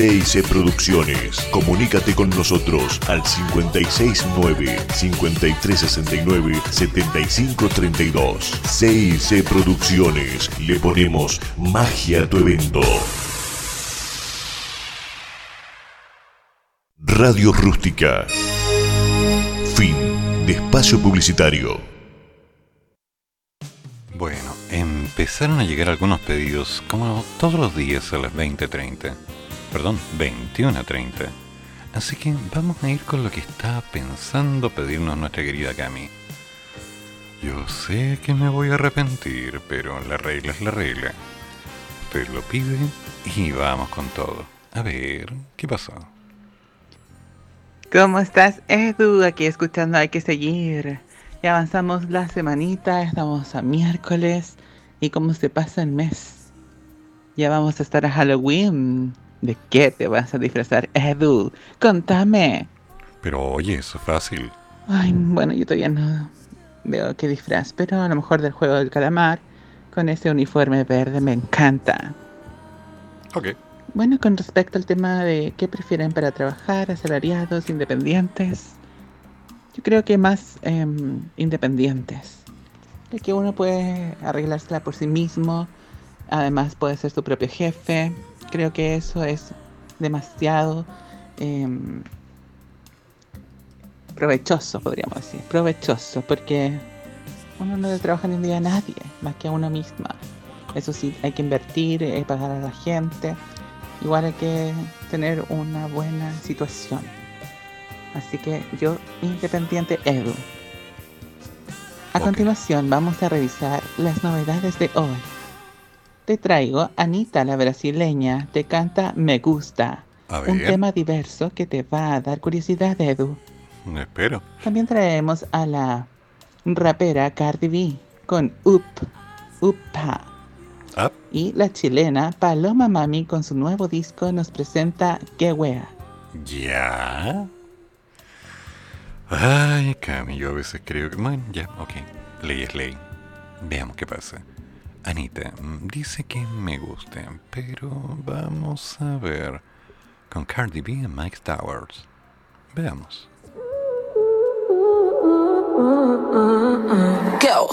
CIC Producciones. Comunícate con nosotros al 569-5369-7532. CIC Producciones. Le ponemos magia a tu evento. Radio Rústica. Fin de espacio publicitario. Bueno, empezaron a llegar algunos pedidos como todos los días a las 20.30. Perdón, 21.30. Así que vamos a ir con lo que está pensando pedirnos nuestra querida Cami. Yo sé que me voy a arrepentir, pero la regla es la regla. Usted lo pide y vamos con todo. A ver, ¿qué pasó? ¿Cómo estás, Edu? Aquí escuchando Hay que seguir. Ya avanzamos la semanita, estamos a miércoles. ¿Y cómo se pasa el mes? Ya vamos a estar a Halloween. ¿De qué te vas a disfrazar, Edu? Contame. Pero oye, eso es fácil. Ay, bueno, yo todavía no veo qué disfraz, pero a lo mejor del juego del calamar con ese uniforme verde me encanta. Ok. Bueno, con respecto al tema de qué prefieren para trabajar, asalariados, independientes, yo creo que más em, independientes. De que uno puede arreglársela por sí mismo, además puede ser su propio jefe. Creo que eso es demasiado em, provechoso, podríamos decir. Provechoso, porque uno no le trabaja ni un día a nadie, más que a uno misma. Eso sí, hay que invertir, eh, pagar a la gente. Igual hay que tener una buena situación. Así que yo, independiente Edu. A continuación vamos a revisar las novedades de hoy. Te traigo Anita la brasileña, te canta Me Gusta. A Un ver. tema diverso que te va a dar curiosidad, Edu. Espero. También traemos a la rapera Cardi B con Up, Upa. Up. Y la chilena Paloma Mami con su nuevo disco nos presenta Qué wea. Ya. Ay, Cami, yo a veces creo que... Bueno, ya, ok. Ley es ley. Veamos qué pasa. Anita, mm, dice que me gusta, pero vamos a ver. Con Cardi B y Mike Towers. Veamos. Go.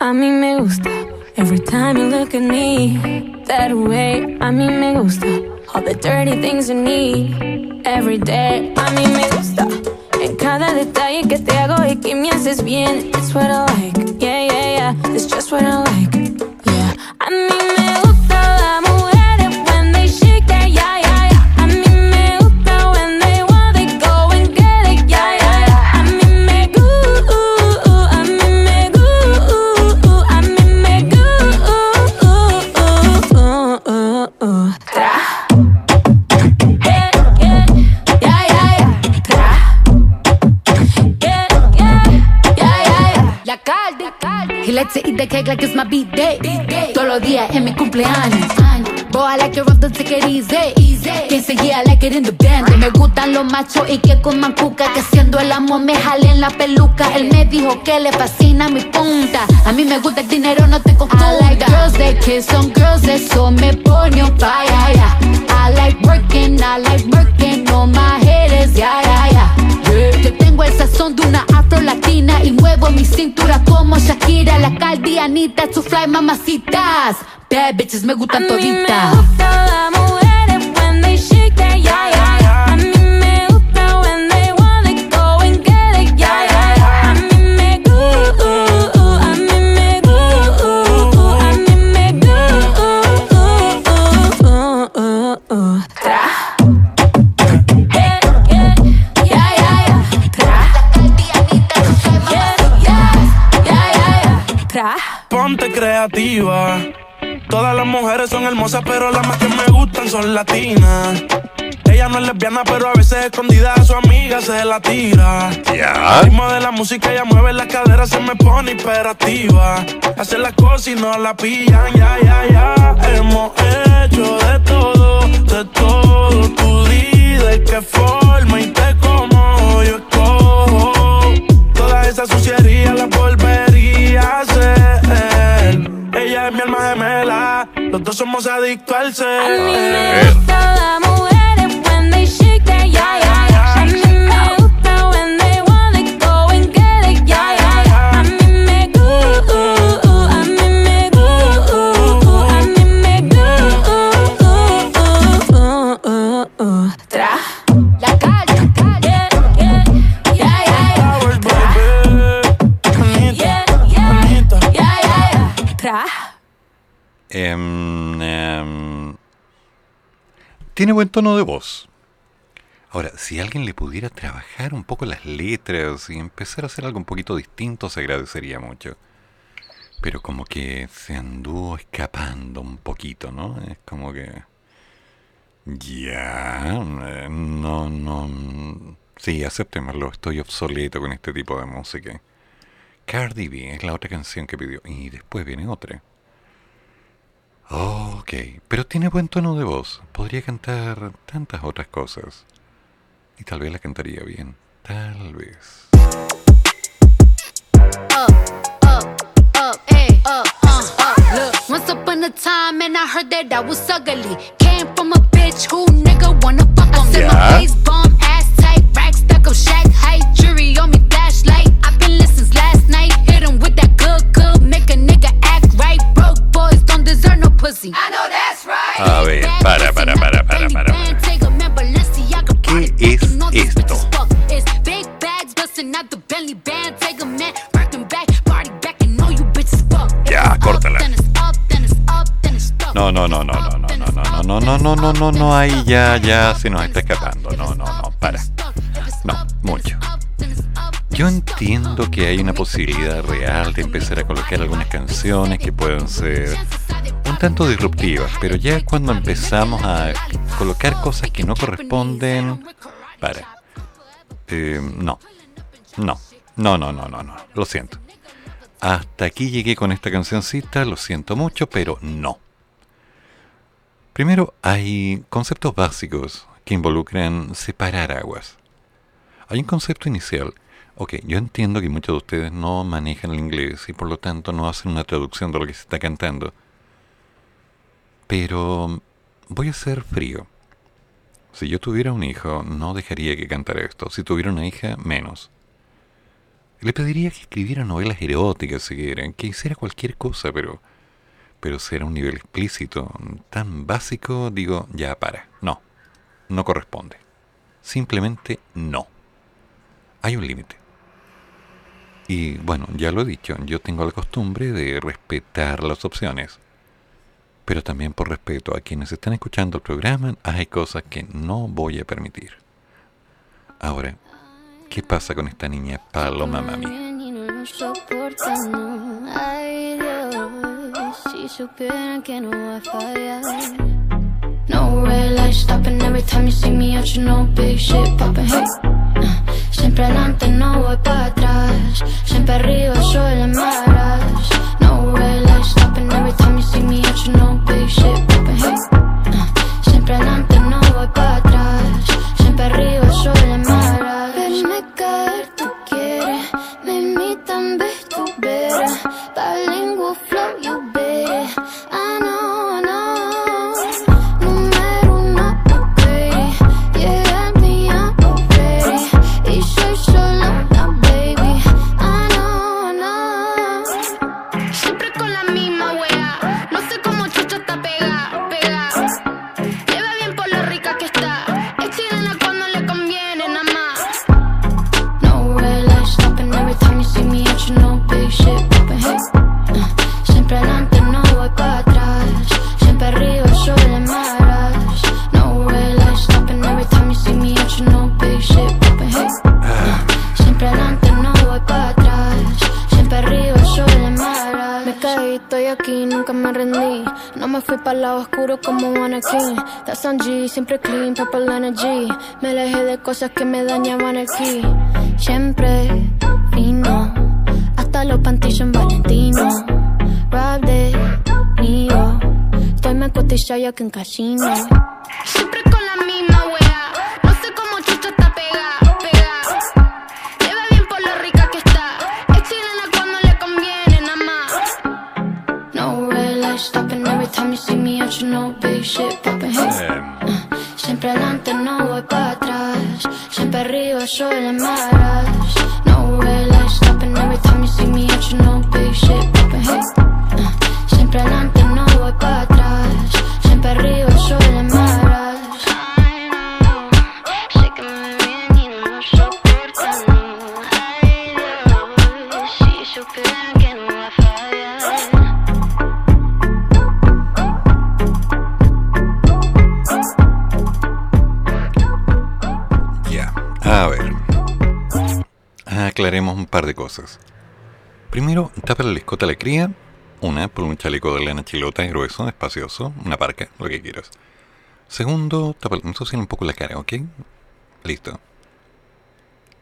A mí me gusta every time you look at me that way. A mí me gusta all the dirty things you need every day. A mí me gusta en cada detalle que te hago y que me haces bien. It's what I like, yeah, yeah, yeah. It's just what I like, yeah. A mí me gusta las Likes to eat the cake like it's my beat day. Todos los días en mi cumpleaños. Boy, I like it rough, don't take it easy. Quien seguía, I like it in the band. Me gustan los machos y que coman cuca. Que haciendo el amor me jalen la peluca. Él me dijo que le fascina mi punta. A mí me gusta el dinero, no te confunda. I like girls that kiss on girls, eso me pone on fire. yeah. I like working, I like working on my haters, yeah, yeah, yeah. Yeah. Yo tengo el sazón de una latina y muevo mi cintura como Shakira, la Cardi, Anita, su fly mamacitas. Bad bitches me gustan toditas. Las mujeres when they shake that, yeah, yeah, yeah. Creativa. Todas las mujeres son hermosas, pero las más que me gustan son latinas. Ella no es lesbiana, pero a veces escondida a su amiga se la tira. Ya. El ritmo de la música, ella mueve las caderas, se me pone hiperactiva. Hace las cosas y no la pillan, ya, ya, ya. Hemos hecho de todo, de todo. Tú di de qué forma y te como yo escojo. Esa suciería la volvería a hacer. Ella es mi alma gemela, los dos somos adictos al ser. Las mujeres when they shake that, yeah, yeah, yeah. A mí me gusta when they they go and get it, yeah, yeah, yeah. A mí me gusta, a mí me gusta, a mí me gusta. Em, em, tiene buen tono de voz. Ahora, si alguien le pudiera trabajar un poco las letras y empezar a hacer algo un poquito distinto, se agradecería mucho. Pero como que se anduvo escapando un poquito, ¿no? Es como que... Ya... eh, No, no... Sí, aceptémoslo, estoy obsoleto con este tipo de música. Cardi B es la otra canción que pidió. Y después viene otra. Ok, pero tiene buen tono de voz. Podría cantar tantas otras cosas. Y tal vez la cantaría bien. Tal vez. Look, once upon a time, and I heard that I was ugly. Came from a bitch who nigga wanna fuck on me. Yeah. My face bomb, ass tight, rack stuck up, shack height, pussy. I know that's right. A ver, para, para, para, para, para. para. Take a man, Balenciaga, ¿Qué es esto? fuck. It's big bags busting out the Bentley band. Take a man, working back, party back, and know you bitches fuck. Ya, córtala. Then it's up, then it's up, then it's stuck. No, no, no, no, no, no, no, no, no, no, no, no, no, no, ahí ya, ya se nos está escapando. No, no, no, para. No, mucho. Yo entiendo que hay una posibilidad real de empezar a colocar algunas canciones que puedan ser un tanto disruptivas, pero ya cuando empezamos a colocar cosas que no corresponden, para. Eh, no, no, no, no, no, no, no, lo siento. Hasta aquí llegué con esta cancioncita, lo siento mucho, pero no. Primero, hay conceptos básicos que involucran separar aguas. Hay un concepto inicial. Ok, yo entiendo que muchos de ustedes no manejan el inglés y por lo tanto no hacen una traducción de lo que se está cantando. Pero voy a ser frío. Si yo tuviera un hijo, no dejaría que cantara esto. Si tuviera una hija, menos. Le pediría que escribiera novelas eróticas si quieren, que hiciera cualquier cosa, pero pero ser un nivel explícito tan básico, digo, ya para. No, no corresponde. Simplemente no. Hay un límite. Y bueno, ya lo he dicho, yo tengo la costumbre de respetar las opciones. Pero también por respeto a quienes están escuchando el programa, hay cosas que no voy a permitir. Ahora, ¿qué pasa con esta niña Paloma Mami? no me siempre adelante, no voy para atrás. Siempre arriba, soy en maras. No red light stopping every time you see me you know big shit popping. Hey, uh, siempre adelante, no voy para atrás. Siempre arriba, fui para lado oscuro como Anakin. That's on G, siempre clean, purple energy. Me alejé de cosas que me dañaban ki. Siempre fino, hasta los pantillos en Valentino. Rob de Nio, estoy más cotizado ya que en casino. Siempre big shit popping. Hey. Uh, siempre adelante, no voy para atrás. Siempre arriba, soy de maras. No red light stopping every time you see me out, you know big shit popping. Hey. Uh, siempre adelante, Aclaremos un par de cosas. Primero, tapa la escota a la cría. Una, por un chaleco de lana chilota grueso, espacioso, una parca, lo que quieras. Segundo, tapa, ensucia un poco la cara, ¿ok? Listo.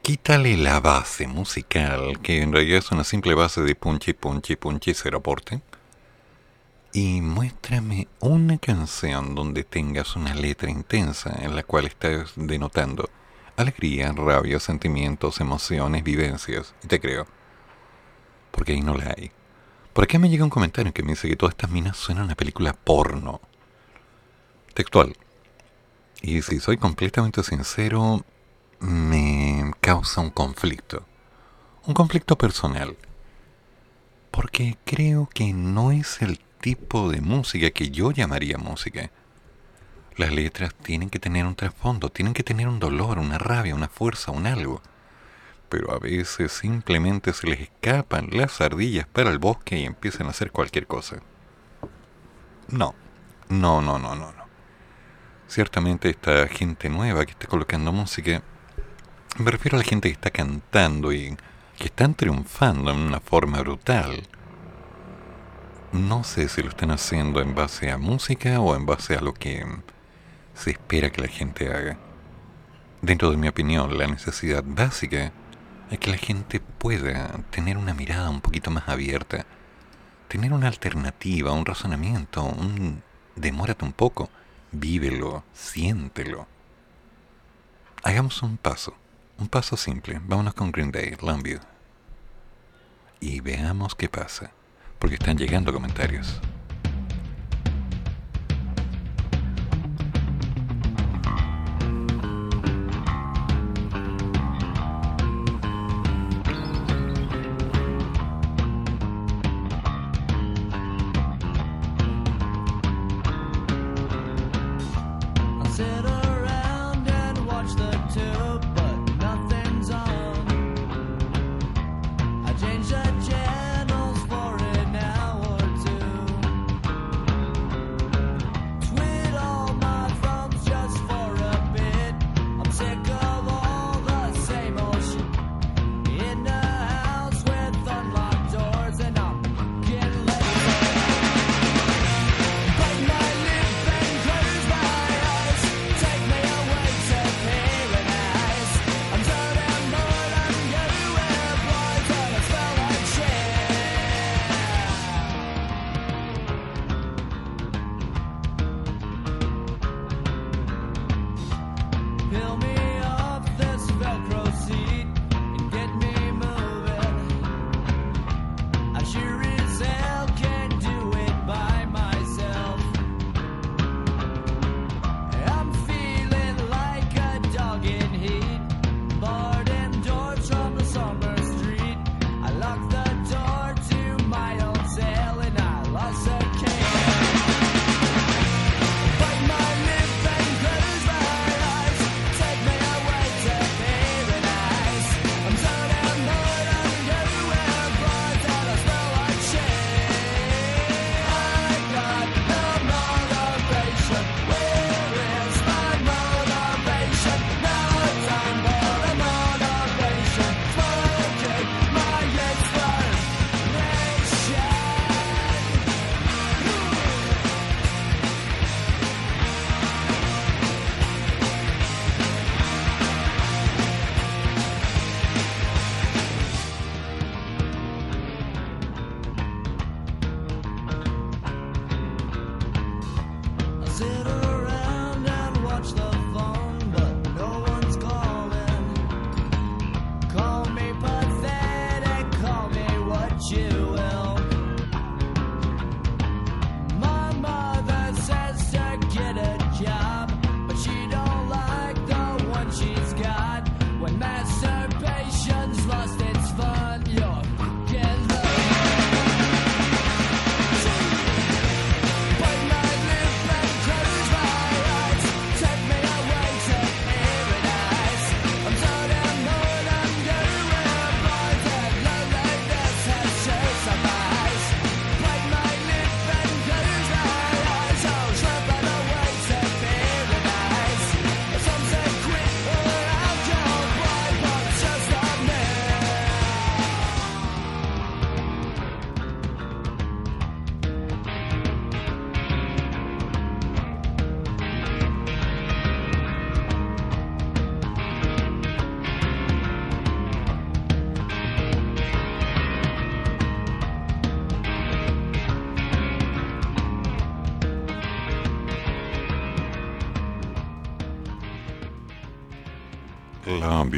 Quítale la base musical, que en realidad es una simple base de punchi, punchi, punchi, cero aporte. Y muéstrame una canción donde tengas una letra intensa en la cual estás denotando alegría, rabia, sentimientos, emociones, vivencias. Y te creo. Porque ahí no la hay. Por acá me llega un comentario que me dice que todas estas minas suenan a una película porno. Textual. Y si soy completamente sincero, me causa un conflicto. Un conflicto personal. Porque creo que no es el tipo de música que yo llamaría música. Las letras tienen que tener un trasfondo, tienen que tener un dolor, una rabia, una fuerza, un algo. Pero a veces simplemente se les escapan las ardillas para el bosque y empiezan a hacer cualquier cosa. No, no, no, no, no. no. Ciertamente esta gente nueva que está colocando música, me refiero a la gente que está cantando y que están triunfando en una forma brutal. No sé si lo están haciendo en base a música o en base a lo que se espera que la gente haga. Dentro de mi opinión, la necesidad básica es que la gente pueda tener una mirada un poquito más abierta, tener una alternativa, un razonamiento, un demórate un poco, vívelo, siéntelo. Hagamos un paso, un paso simple. Vámonos con Green Day, Lambio. Y veamos qué pasa, porque están llegando comentarios.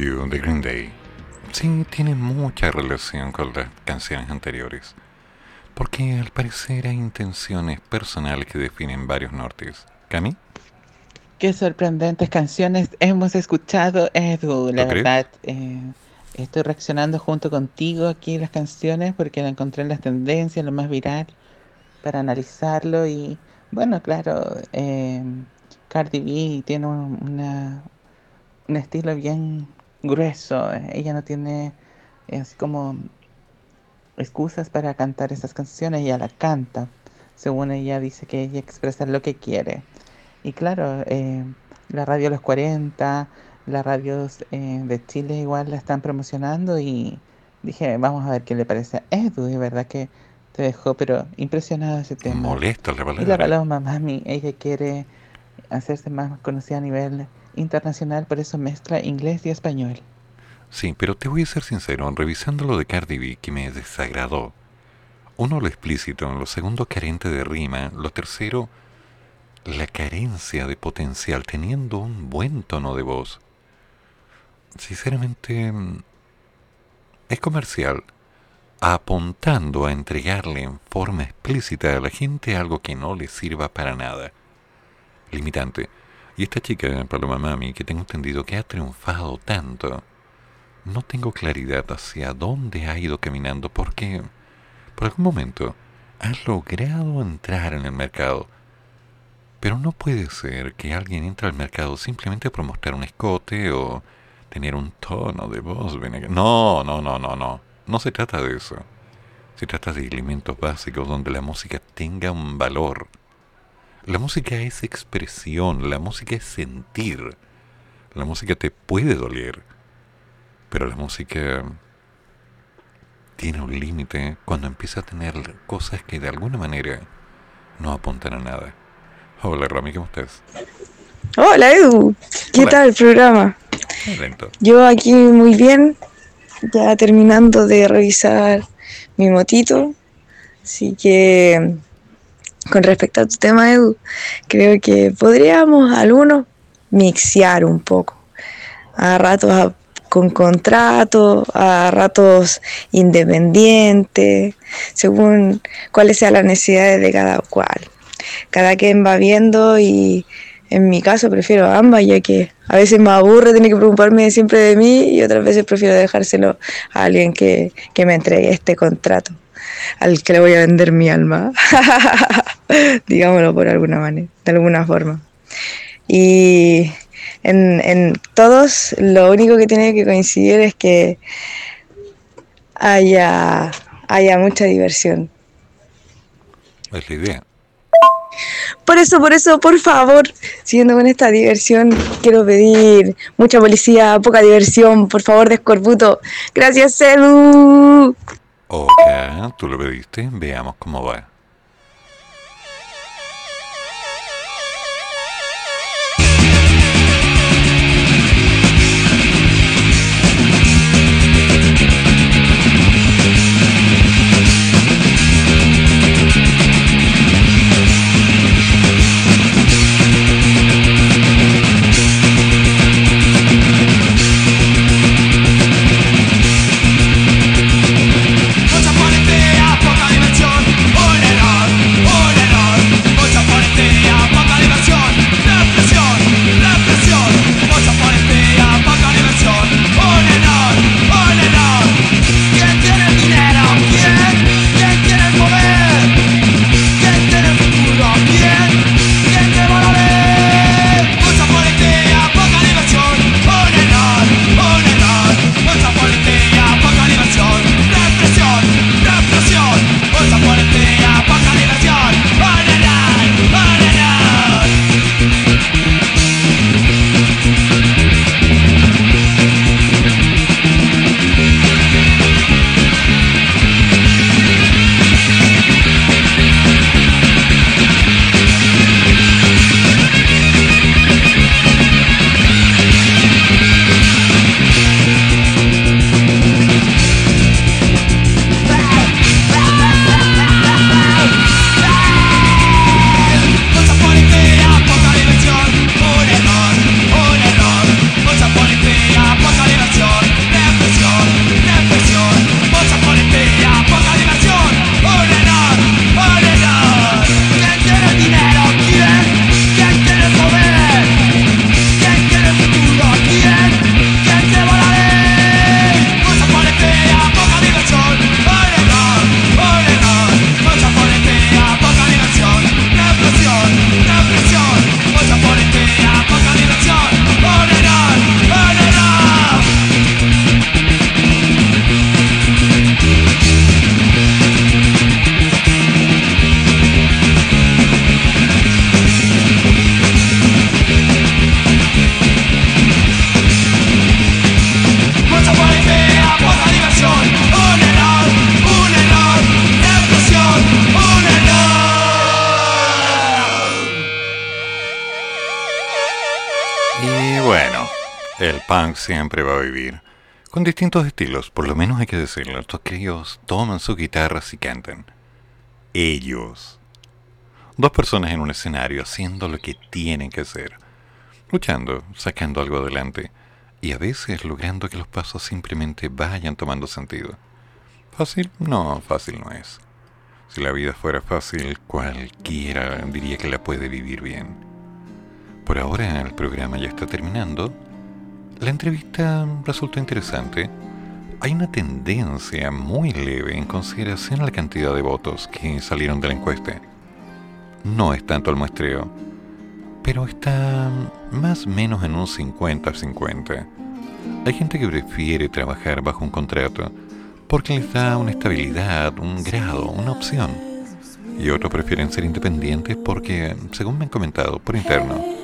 You de Green Day sí tiene mucha relación con las canciones anteriores, porque al parecer hay intenciones personales que definen varios nortes. ¿Cami? Qué sorprendentes canciones hemos escuchado, Edu, la verdad. Eh, estoy reaccionando junto contigo aquí las canciones porque la encontré en las tendencias, lo más viral, para analizarlo. Y bueno, claro, eh, Cardi B tiene una, un estilo bien grueso. Ella no tiene eh, así como excusas para cantar esas canciones, ella la canta. Según ella dice que ella expresa lo que quiere. Y claro, eh, la radio Los 40, las radios eh, de Chile igual la están promocionando y dije, vamos a ver qué le parece a Edu. Y verdad que te dejó, pero impresionado ese tema. Molesta la palabra. Y la paloma, mami, ella quiere hacerse más conocida a nivel internacional, por eso mezcla inglés y español. Sí, pero te voy a ser sincero, revisando lo de Cardi B que me desagradó. Uno, lo explícito, lo segundo, carente de rima, lo tercero, la carencia de potencial, teniendo un buen tono de voz. Sinceramente, es comercial, apuntando a entregarle en forma explícita a la gente algo que no le sirva para nada. Limitante. Y esta chica, Paloma Mami, que tengo entendido que ha triunfado tanto, no tengo claridad hacia dónde ha ido caminando porque por algún momento ha logrado entrar en el mercado. Pero no puede ser que alguien entre al mercado simplemente por mostrar un escote o tener un tono de voz. No, no, no, no, no. No se trata de eso. Se trata de elementos básicos donde la música tenga un valor. La música es expresión, la música es sentir. La música te puede doler, pero la música tiene un límite cuando empieza a tener cosas que de alguna manera no apuntan a nada. Hola Rami, ¿cómo estás? Hola Edu, ¿qué Hola. tal el programa? Lento. Yo aquí muy bien, ya terminando de revisar mi motito, así que con respecto a tu tema Edu, creo que podríamos algunos mixear un poco, a ratos con contrato, a ratos independientes, según cuáles sean las necesidades de cada cual. Cada quien va viendo y en mi caso prefiero ambas, ya que a veces me aburre tener que preocuparme siempre de mí y otras veces prefiero dejárselo a alguien que, que me entregue este contrato, al que le voy a vender mi alma, digámoslo por alguna manera, de alguna forma. Y en, en todos lo único que tiene que coincidir es que haya, haya mucha diversión. Es la idea. Por eso, por eso, por favor, siguiendo con esta diversión, quiero pedir mucha policía, poca diversión, por favor, de escorbuto. Gracias, Edu. Ok, tú lo pediste, veamos cómo va. Con distintos estilos, por lo menos hay que decirlo. Estos críos toman sus guitarras y cantan. Ellos. Dos personas en un escenario haciendo lo que tienen que hacer. Luchando, sacando algo adelante. Y a veces logrando que los pasos simplemente vayan tomando sentido. ¿Fácil? No, fácil no es. Si la vida fuera fácil, cualquiera diría que la puede vivir bien. Por ahora el programa ya está terminando. La entrevista resultó interesante. Hay una tendencia muy leve en consideración a la cantidad de votos que salieron de la encuesta. No es tanto el muestreo, pero está más o menos en un 50-50. Hay gente que prefiere trabajar bajo un contrato porque les da una estabilidad, un grado, una opción. Y otros prefieren ser independientes porque, según me han comentado por interno,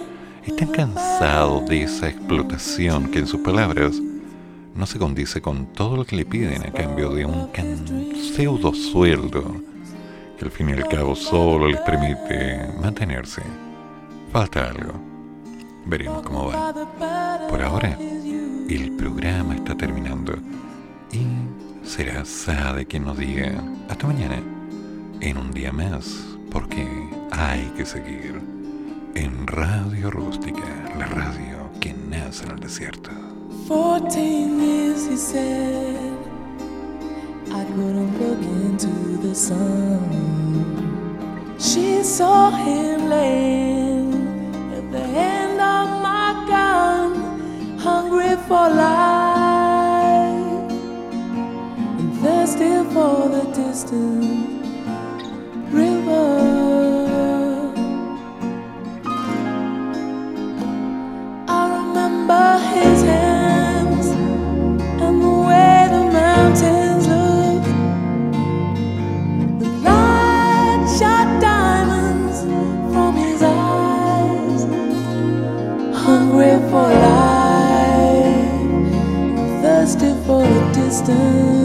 están cansados de esa explotación que en sus palabras no se condice con todo lo que le piden a cambio de un pseudo sueldo que al fin y al cabo solo les permite mantenerse. Falta algo. Veremos cómo va. Por ahora, el programa está terminando y será Sade quien nos diga hasta mañana en un día más porque hay que seguir en Radio Rústica, la radio que nace en el desierto. Fourteen years, he said, I couldn't look into the sun. She saw him laying at the end of my gun, hungry for life and thirsty for the distant river. Hungry for life, thirsty for the distant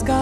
like